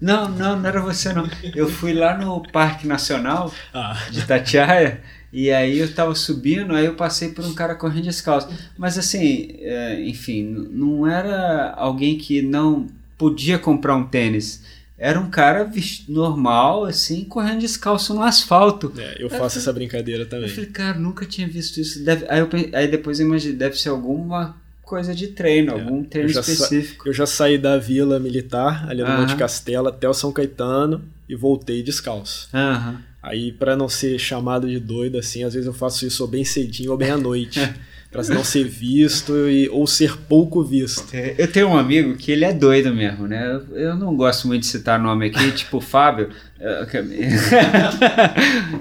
Não, não, não era você não. Eu fui lá no Parque Nacional ah. de Tatiaia e aí eu tava subindo, aí eu passei por um cara correndo descalço. Mas assim, é, enfim, não era alguém que não podia comprar um tênis era um cara normal, assim, correndo descalço no asfalto. É, eu faço eu essa brincadeira também. Eu falei, cara, nunca tinha visto isso. Deve, aí, eu, aí depois eu imaginei, deve ser alguma coisa de treino, é, algum treino eu específico. eu já saí da vila militar, ali no. Monte Castelo, até o São Caetano e voltei descalço. -huh. Aí, para não ser chamado de doido, assim, às vezes eu faço isso ou bem cedinho ou bem à noite. para não ser visto e, ou ser pouco visto. É, eu tenho um amigo que ele é doido mesmo, né? Eu não gosto muito de citar nome aqui, tipo Fábio.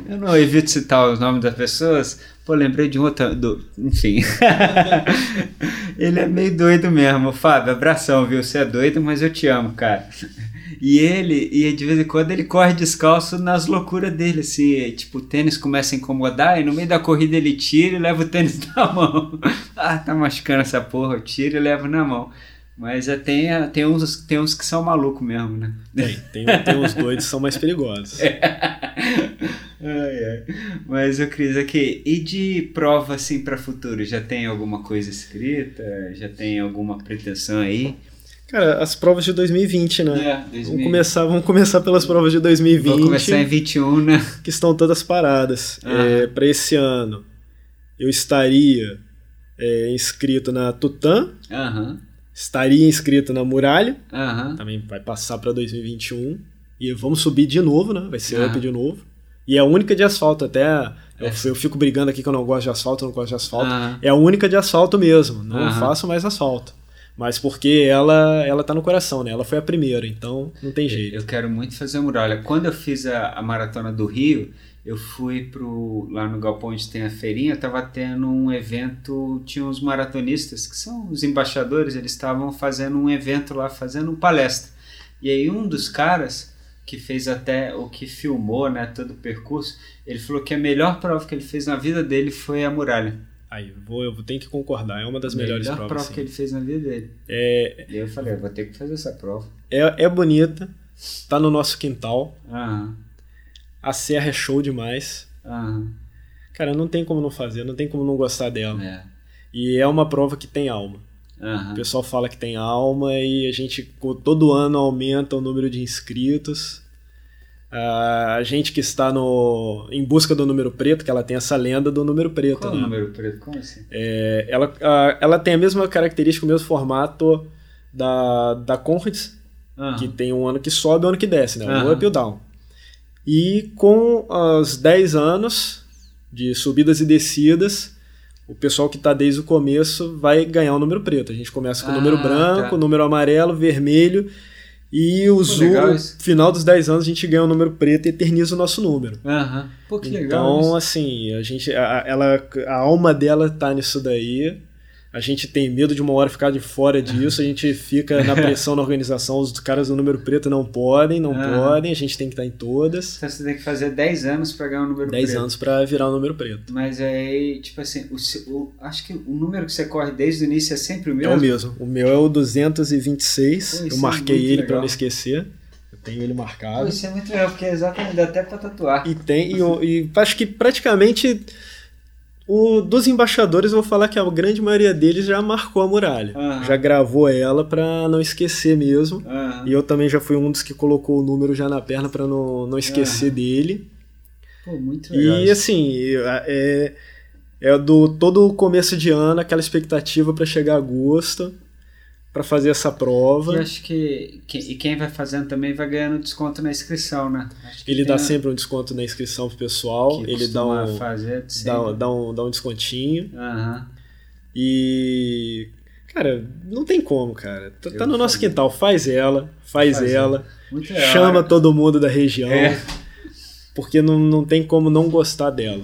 Eu não evito citar os nomes das pessoas. Pô, lembrei de um outro. Do, enfim. ele é meio doido mesmo. Fábio, abração, viu? Você é doido, mas eu te amo, cara. E ele, e de vez em quando ele corre descalço nas loucuras dele, assim, tipo, o tênis começa a incomodar e no meio da corrida ele tira e leva o tênis na mão. ah, tá machucando essa porra, eu tiro e levo na mão. Mas é, tem, tem, uns, tem uns que são malucos mesmo, né? Tem, tem, tem uns doidos que são mais perigosos. É. ai, ai. Mas eu Cris, aqui, e de prova assim para futuro? Já tem alguma coisa escrita? Já tem alguma pretensão aí? Cara, as provas de 2020, né? É, 2020. Vamos, começar, vamos começar pelas provas de 2020. Vamos começar em 21, né? Que estão todas paradas. Uhum. É, para esse ano, eu estaria é, inscrito na Tutã. Uhum. Estaria inscrito na Muralha. Uhum. Também vai passar para 2021. E vamos subir de novo, né? Vai ser up de novo. E é a única de asfalto, até. Eu, é. eu, fico brigando aqui que eu não gosto de asfalto, não gosto de asfalto. É a única de asfalto mesmo. Não faço mais asfalto mas porque ela ela tá no coração, né? Ela foi a primeira, então não tem jeito. Eu quero muito fazer a muralha. Quando eu fiz a, a maratona do Rio, eu fui pro lá no galpão onde tem a feirinha, tava tendo um evento, tinha uns maratonistas que são os embaixadores, eles estavam fazendo um evento lá, fazendo uma palestra. E aí um dos caras que fez até o que filmou, né, todo o percurso, ele falou que a melhor prova que ele fez na vida dele foi a muralha. Aí, vou, eu tenho que concordar, é uma das melhores provas. prova que ele fez na vida dele. É, e eu falei, eu vou ter que fazer essa prova. É, é bonita, tá no nosso quintal. Aham. A serra é show demais. Aham. Cara, não tem como não fazer, não tem como não gostar dela. É. E é uma prova que tem alma. Uhum. O pessoal fala que tem alma e a gente todo ano aumenta o número de inscritos a gente que está no, em busca do número preto, que ela tem essa lenda do número preto. Qual né? o número preto? Como assim? É, ela, a, ela tem a mesma característica, o mesmo formato da, da Conrads, uhum. que tem um ano que sobe e um ano que desce, né? O up e o down. E com os 10 anos de subidas e descidas, o pessoal que está desde o começo vai ganhar o número preto. A gente começa com o número ah, branco, tá. número amarelo, vermelho e o Zu, no final dos 10 anos, a gente ganha um número preto e eterniza o nosso número. Aham. Pô, que legal. Então, isso. assim, a gente. A, ela, a alma dela tá nisso daí. A gente tem medo de uma hora ficar de fora disso, a gente fica na pressão na organização, os caras do número preto não podem, não Ah. podem, a gente tem que estar em todas. Então você tem que fazer 10 anos pra ganhar o número 10 preto. anos pra virar o número preto. Mas aí, tipo assim, o, o- acho que o número que você corre desde o início é sempre o É mesmo. o mesmo. O meu é o 226, Pô, eu é marquei muito ele legal. não esquecer. Eu tenho ele marcado. isso é muito legal, porque é exatamente, dá até pra tatuar. E tem, e, e acho que praticamente o dos embaixadores eu vou falar que a grande maioria deles já marcou a muralha. Aham. Já gravou ela pra não esquecer mesmo. Aham. E eu também já fui um dos que colocou o número já na perna pra não, não esquecer Aham. dele. Pô, muito legal. E assim, é, é do todo o começo de ano aquela expectativa pra chegar a agosto pra fazer essa prova. E acho que, que- e quem vai fazendo também vai ganhando desconto na inscrição, né? Ele dá sempre um desconto na inscrição pro pessoal, ele dá um, fazer dá, sempre. dá um, dá um descontinho. Aham. E. Cara, não tem como, cara. Tá, tá no nosso fazia. quintal. Faz ela, faz, Faz ela. Chama né? todo mundo da região. É. Porque não, não tem como não gostar dela.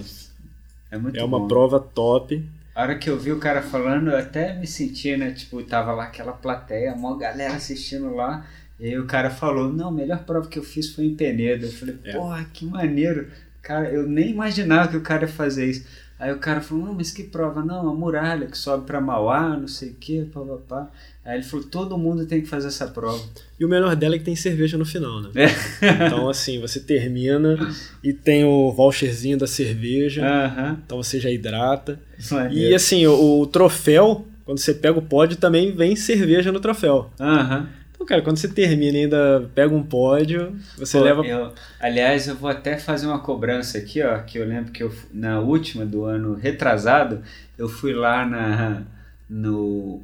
É muito É uma bom. prova top. A hora que eu vi o cara falando, eu até me senti, né? Tipo, tava lá aquela plateia, uma galera assistindo lá. E aí o cara falou, não, a melhor prova que eu fiz foi em Penedo. Eu falei, É. porra, que maneiro. Cara, eu nem imaginava que o cara ia fazer isso. Aí o cara falou, não, mas que prova? Não, a muralha que sobe pra Mauá, não sei o que, papapá. Aí ele falou, todo mundo tem que fazer essa prova. E o melhor dela é que tem cerveja no final, né? É. Então, assim, você termina e tem o voucherzinho da cerveja. Aham. Então você já hidrata. E Maneiro. assim, o, o troféu, quando você pega o pódio, também vem cerveja no troféu. Aham. Cara, quando você termina e ainda pega um pódio, você Pô, leva. eu- aliás, eu vou até fazer uma cobrança aqui, ó, que eu lembro que eu, na última do ano retrasado, eu fui lá na, no,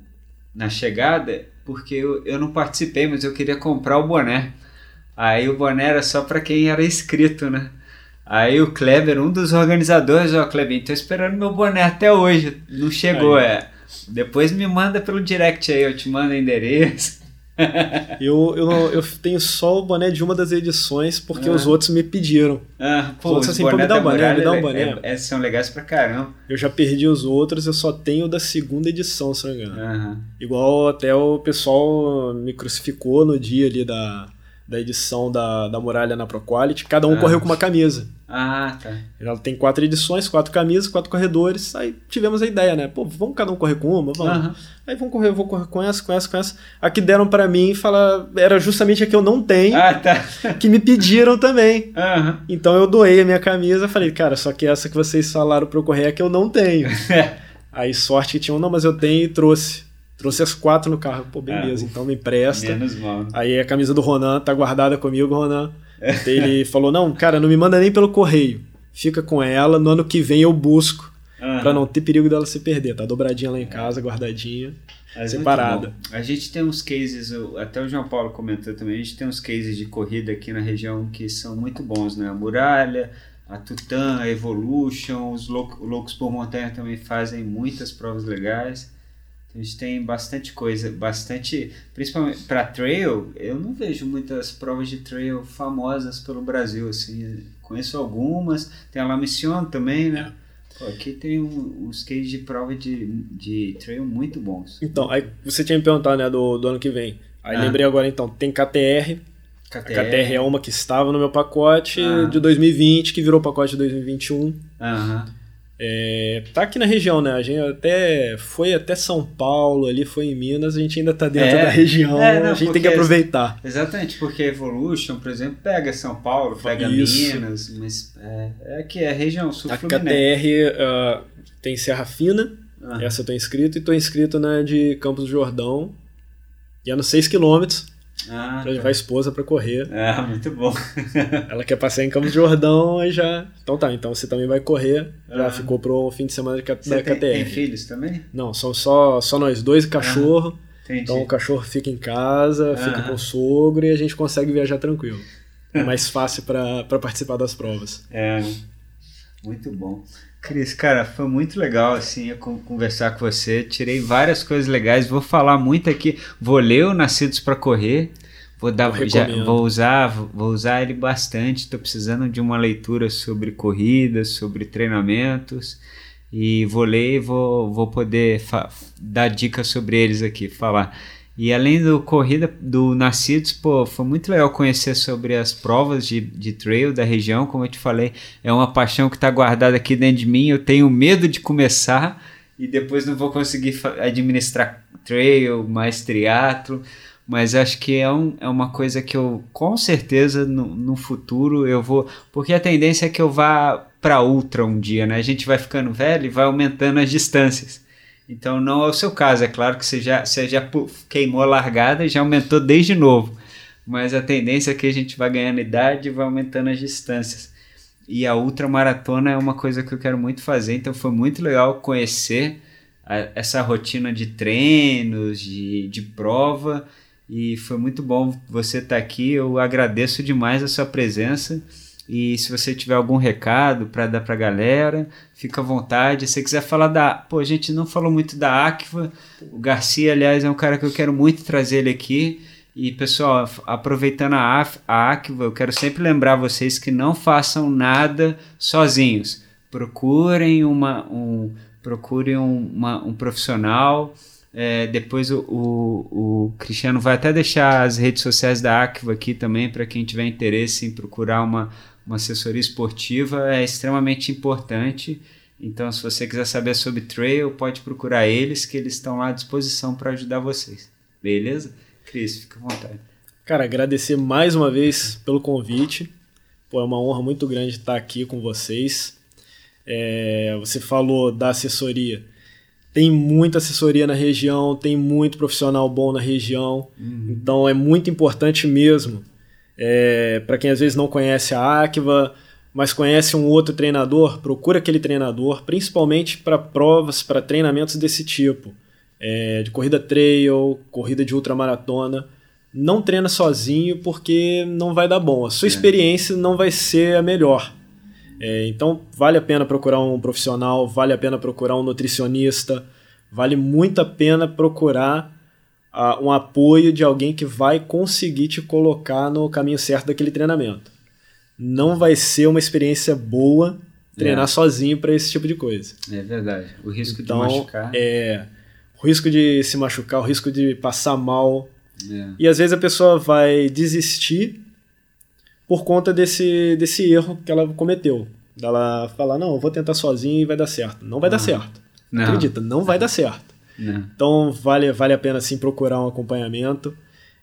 na chegada, porque eu, eu não participei, mas eu queria comprar o boné. Aí o boné era só para quem era inscrito, né? Aí o Kleber, um dos organizadores, ó, Kleber, tô esperando meu boné até hoje, não chegou, Aí. é. Depois me manda pelo direct aí, eu te mando o endereço. Eu, eu, não- eu tenho só o boné de uma das edições porque Ah. os outros me pediram. Ah, pô, os assim, pô, me dá um boné, me dá um é- boné. é- é- são legais pra caramba. Eu já perdi os outros, eu só tenho o da segunda edição, se não me engano. Igual até o pessoal me crucificou no dia ali da, da edição da, da Muralha na ProQuality. Cada um Ah. correu com uma camisa. Ah, tá. Ela tem quatro edições, quatro camisas, quatro corredores. Aí tivemos a ideia, né? Pô, vamos cada um correr com uma? Vamos. Aham. Aí vamos correr, vou correr com essa, com essa, com essa. A que deram pra mim fala, era justamente a que eu não tenho, Ah, tá. que me pediram também. Aham. Então eu doei a minha camisa, falei, cara, só que essa que vocês falaram pra eu correr é a que eu não tenho. Aí sorte que tinham, não, mas eu tenho e trouxe. Trouxe as quatro no carro. Pô, beleza, Ah, então me empresta. Menos mal. Aí a camisa do Ronan tá guardada comigo, Ronan. Ele falou, não, cara, não me manda nem pelo correio. Fica com ela, no ano que vem eu busco. Aham. Pra não ter perigo dela se perder. Tá dobradinha lá em casa, guardadinha. Mas separada. A gente tem uns cases, até o João Paulo comentou também, a gente tem uns cases de corrida aqui na região que são muito bons, né? A Muralha, a Tutã, a Evolution, os Lou- Loucos por Montanha também fazem muitas provas legais. A gente tem bastante coisa, bastante, principalmente para trail, eu não vejo muitas provas de trail famosas pelo Brasil, assim, conheço algumas, tem a La Mission também, né? Pô, aqui tem um- uns cases de prova de, de trail muito bons. Então, aí você tinha me perguntado, né, do, do ano que vem. Aí Ah. lembrei agora, então, tem KTR. A KTR é uma que estava no meu pacote Ah. de 2020, que virou pacote de 2021. Aham. É, tá aqui na região, né? A gente até foi até São Paulo, ali foi em Minas, a gente ainda tá dentro É. da região, É, não, a gente tem que aproveitar. Exatamente, porque a Evolution, por exemplo, pega São Paulo, pega Isso. Minas, mas é, é aqui, é a região sul A. KTR ah, tem Serra Fina, Aham. essa eu tô inscrito, e tô inscrito na de Campos do Jordão, e é nos 6 km Ah, pra tá. levar a esposa pra correr. Ah, muito bom. Ela quer passear em Campos do Jordão, aí já. Então tá, então você também vai correr. Já Ah. ficou pro fim de semana de, K- Você da tem, KTR. tem filhos também? Não, são só, só nós dois e cachorro. Entendi. Então o cachorro fica em casa, fica Aham. com o sogro e a gente consegue viajar tranquilo. É mais fácil pra participar das provas. É, muito bom. Cris, cara, foi muito legal assim conversar com você. Tirei várias coisas legais. Vou falar muito aqui. Vou ler o Nascidos para Correr. Vou dar, já, vou usar, vou usar ele bastante. Estou precisando de uma leitura sobre corridas, sobre treinamentos. e vou ler e vou, vou poder dar dicas sobre eles aqui, falar. E além do corrida do Nascidos, pô, foi muito legal conhecer sobre as provas de, de trail da região. Como eu te falei, é uma paixão que está guardada aqui dentro de mim. Eu tenho medo de começar e depois não vou conseguir administrar trail, mais triatlo. Mas acho que é, um, é uma coisa que eu, com certeza, no, no futuro eu vou. Porque a tendência é que eu vá para ultra um dia, né? A gente vai ficando velho e vai aumentando as distâncias. Então não é o seu caso, é claro que você já, você já queimou a largada e já aumentou desde novo. Mas a tendência é que a gente vai ganhando idade e vai aumentando as distâncias. E a ultramaratona é uma coisa que eu quero muito fazer, então foi muito legal conhecer a, essa rotina de treinos, de, de prova, e foi muito bom você estar tá aqui. Eu agradeço demais a sua presença. E se você tiver algum recado para dar para a galera, fica à vontade. Se você quiser falar da. Pô, a gente não falou muito da Aqua. O Garcia, aliás, é um cara que eu quero muito trazer ele aqui. E pessoal, aproveitando a, a Aqua, eu quero sempre lembrar vocês que não façam nada sozinhos. Procurem, uma, um, procurem uma, um profissional. É, depois o, o, o, Cristiano vai até deixar as redes sociais da Aqua aqui também para quem tiver interesse em procurar uma, uma assessoria esportiva é extremamente importante. Então, se você quiser saber sobre trail, pode procurar eles, que eles estão lá à disposição para ajudar vocês. Beleza? Cris, fica à vontade. Cara, agradecer mais uma vez pelo convite. Pô, é uma honra muito grande estar aqui com vocês. É, você falou da assessoria. Tem muita assessoria na região, tem muito profissional bom na região. Uhum. Então é muito importante mesmo é, para quem às vezes não conhece a Aqua, mas conhece um outro treinador, procura aquele treinador, principalmente para provas, para treinamentos desse tipo, é, de corrida trail, corrida de ultramaratona. Não treina sozinho porque não vai dar bom. A sua é. experiência não vai ser a melhor. É, então vale a pena procurar um profissional, vale a pena procurar um nutricionista, vale muito a pena procurar uh, um apoio de alguém que vai conseguir te colocar no caminho certo daquele treinamento. Não vai ser uma experiência boa treinar é. sozinho para esse tipo de coisa. É verdade. O risco então, de machucar. É. O risco de se machucar, o risco de passar mal. É. E às vezes a pessoa vai desistir por conta desse, desse erro que ela cometeu. Ela falar, não, eu vou tentar sozinho e vai dar certo. Não vai dar certo. Não. Acredita, não vai dar certo. Né? Então vale, vale a pena sim procurar um acompanhamento.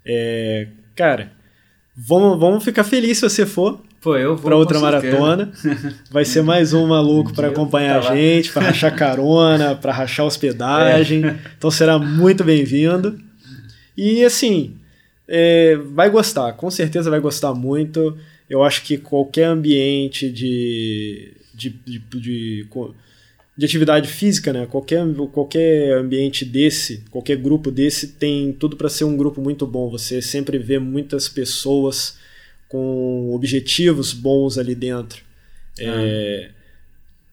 É, cara, vamos, vamos ficar felizes se você for para outra maratona. Vai ser mais um maluco para acompanhar tá a gente, para rachar carona, para rachar hospedagem. É. Então será muito bem-vindo. E assim, é, vai gostar, com certeza vai gostar muito. Eu acho que qualquer ambiente de, de, de, de de atividade física, né? Qualquer, qualquer ambiente desse, qualquer grupo desse tem tudo para ser um grupo muito bom. Você sempre vê muitas pessoas com objetivos bons ali dentro. Ah. É,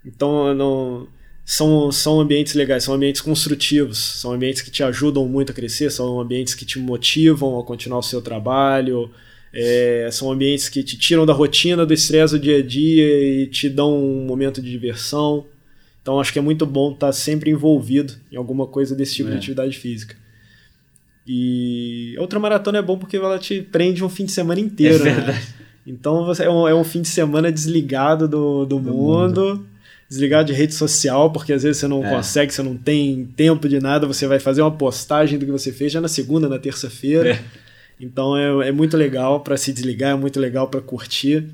então não são, são ambientes legais, são ambientes construtivos, são ambientes que te ajudam muito a crescer, são ambientes que te motivam a continuar o seu trabalho. É, são ambientes que te tiram da rotina, do estresse do dia a dia e te dão um momento de diversão. Então acho que é muito bom estar sempre envolvido em alguma coisa desse tipo é. de atividade física. E outra maratona é bom porque ela te prende um fim de semana inteiro. É né? Então você é um, é um, fim de semana desligado do, do, do mundo, mundo, desligado de rede social, porque às vezes você não é. consegue, você não tem tempo de nada, você vai fazer uma postagem do que você fez já na segunda, na terça-feira. É. Então é, é muito legal para se desligar, é muito legal para curtir.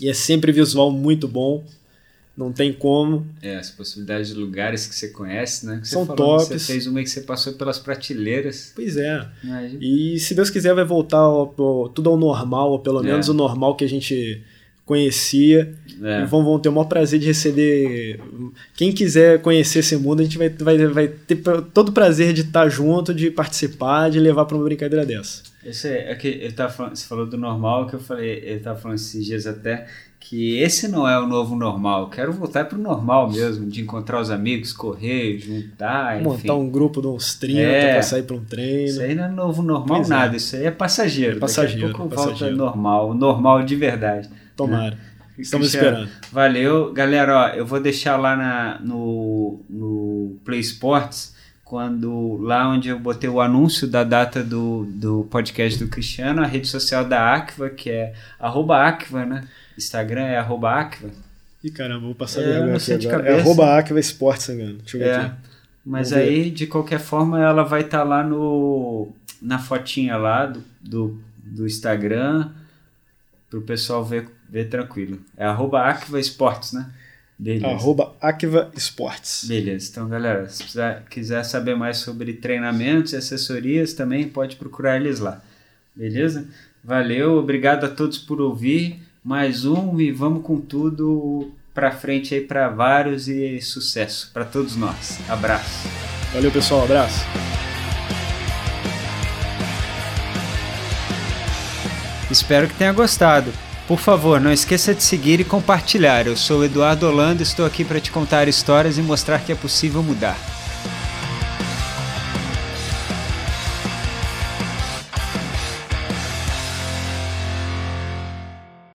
E é sempre visual muito bom não tem como. É, as possibilidades de lugares que você conhece, né? Que São você tops. Você fez uma que você passou pelas prateleiras. Pois é. Imagina. E se Deus quiser vai voltar ao, ao, tudo ao normal, ou pelo é. menos o normal que a gente conhecia. É. E vão, vão ter o maior prazer de receber. Quem quiser conhecer esse mundo, a gente vai, vai, vai ter todo o prazer de estar junto, de participar, de levar para uma brincadeira dessa. Esse é, é que eu tava falando, você falou do normal, que eu falei, eu estava falando esses dias até que esse não é o novo normal. Eu quero voltar para o normal mesmo, de encontrar os amigos, correr, juntar, enfim. Montar um grupo de uns 30 é, para sair para um treino. Isso aí não é novo normal pois é. nada, é. isso aí é passageiro. É passageiro. Daqui a pouco passageiro. volta normal, normal de verdade. Tomara. Né? Estamos Cristiano, esperando. Valeu. Galera, ó, eu vou deixar lá na, no, no Play Sports quando lá onde eu botei o anúncio da data do, do podcast do Cristiano, a rede social da Aqua, que é arroba né? Instagram é arroba Aqua. Ih, caramba, vou passar é, vergonha aqui agora. Cabeça. É arroba Aqua Esportes, engano. Deixa eu ver é, aqui. Mas Vamos aí, ver. de qualquer forma, ela vai estar tá lá no, na fotinha lá do, do, do Instagram, para o pessoal ver, ver tranquilo. É arroba Aqua Esportes, né? Beleza. Arroba Akiva Esportes. Beleza. Então, galera, se precisar, quiser saber mais sobre treinamentos e assessorias, também pode procurar eles lá. Beleza? Valeu, obrigado a todos por ouvir. Mais um e vamos com tudo para frente aí para vários e sucesso para todos nós. Abraço. Valeu, pessoal. Abraço. Espero que tenha gostado. Por favor, não esqueça de seguir e compartilhar. Eu sou Eduardo Holanda e estou aqui para te contar histórias e mostrar que é possível mudar.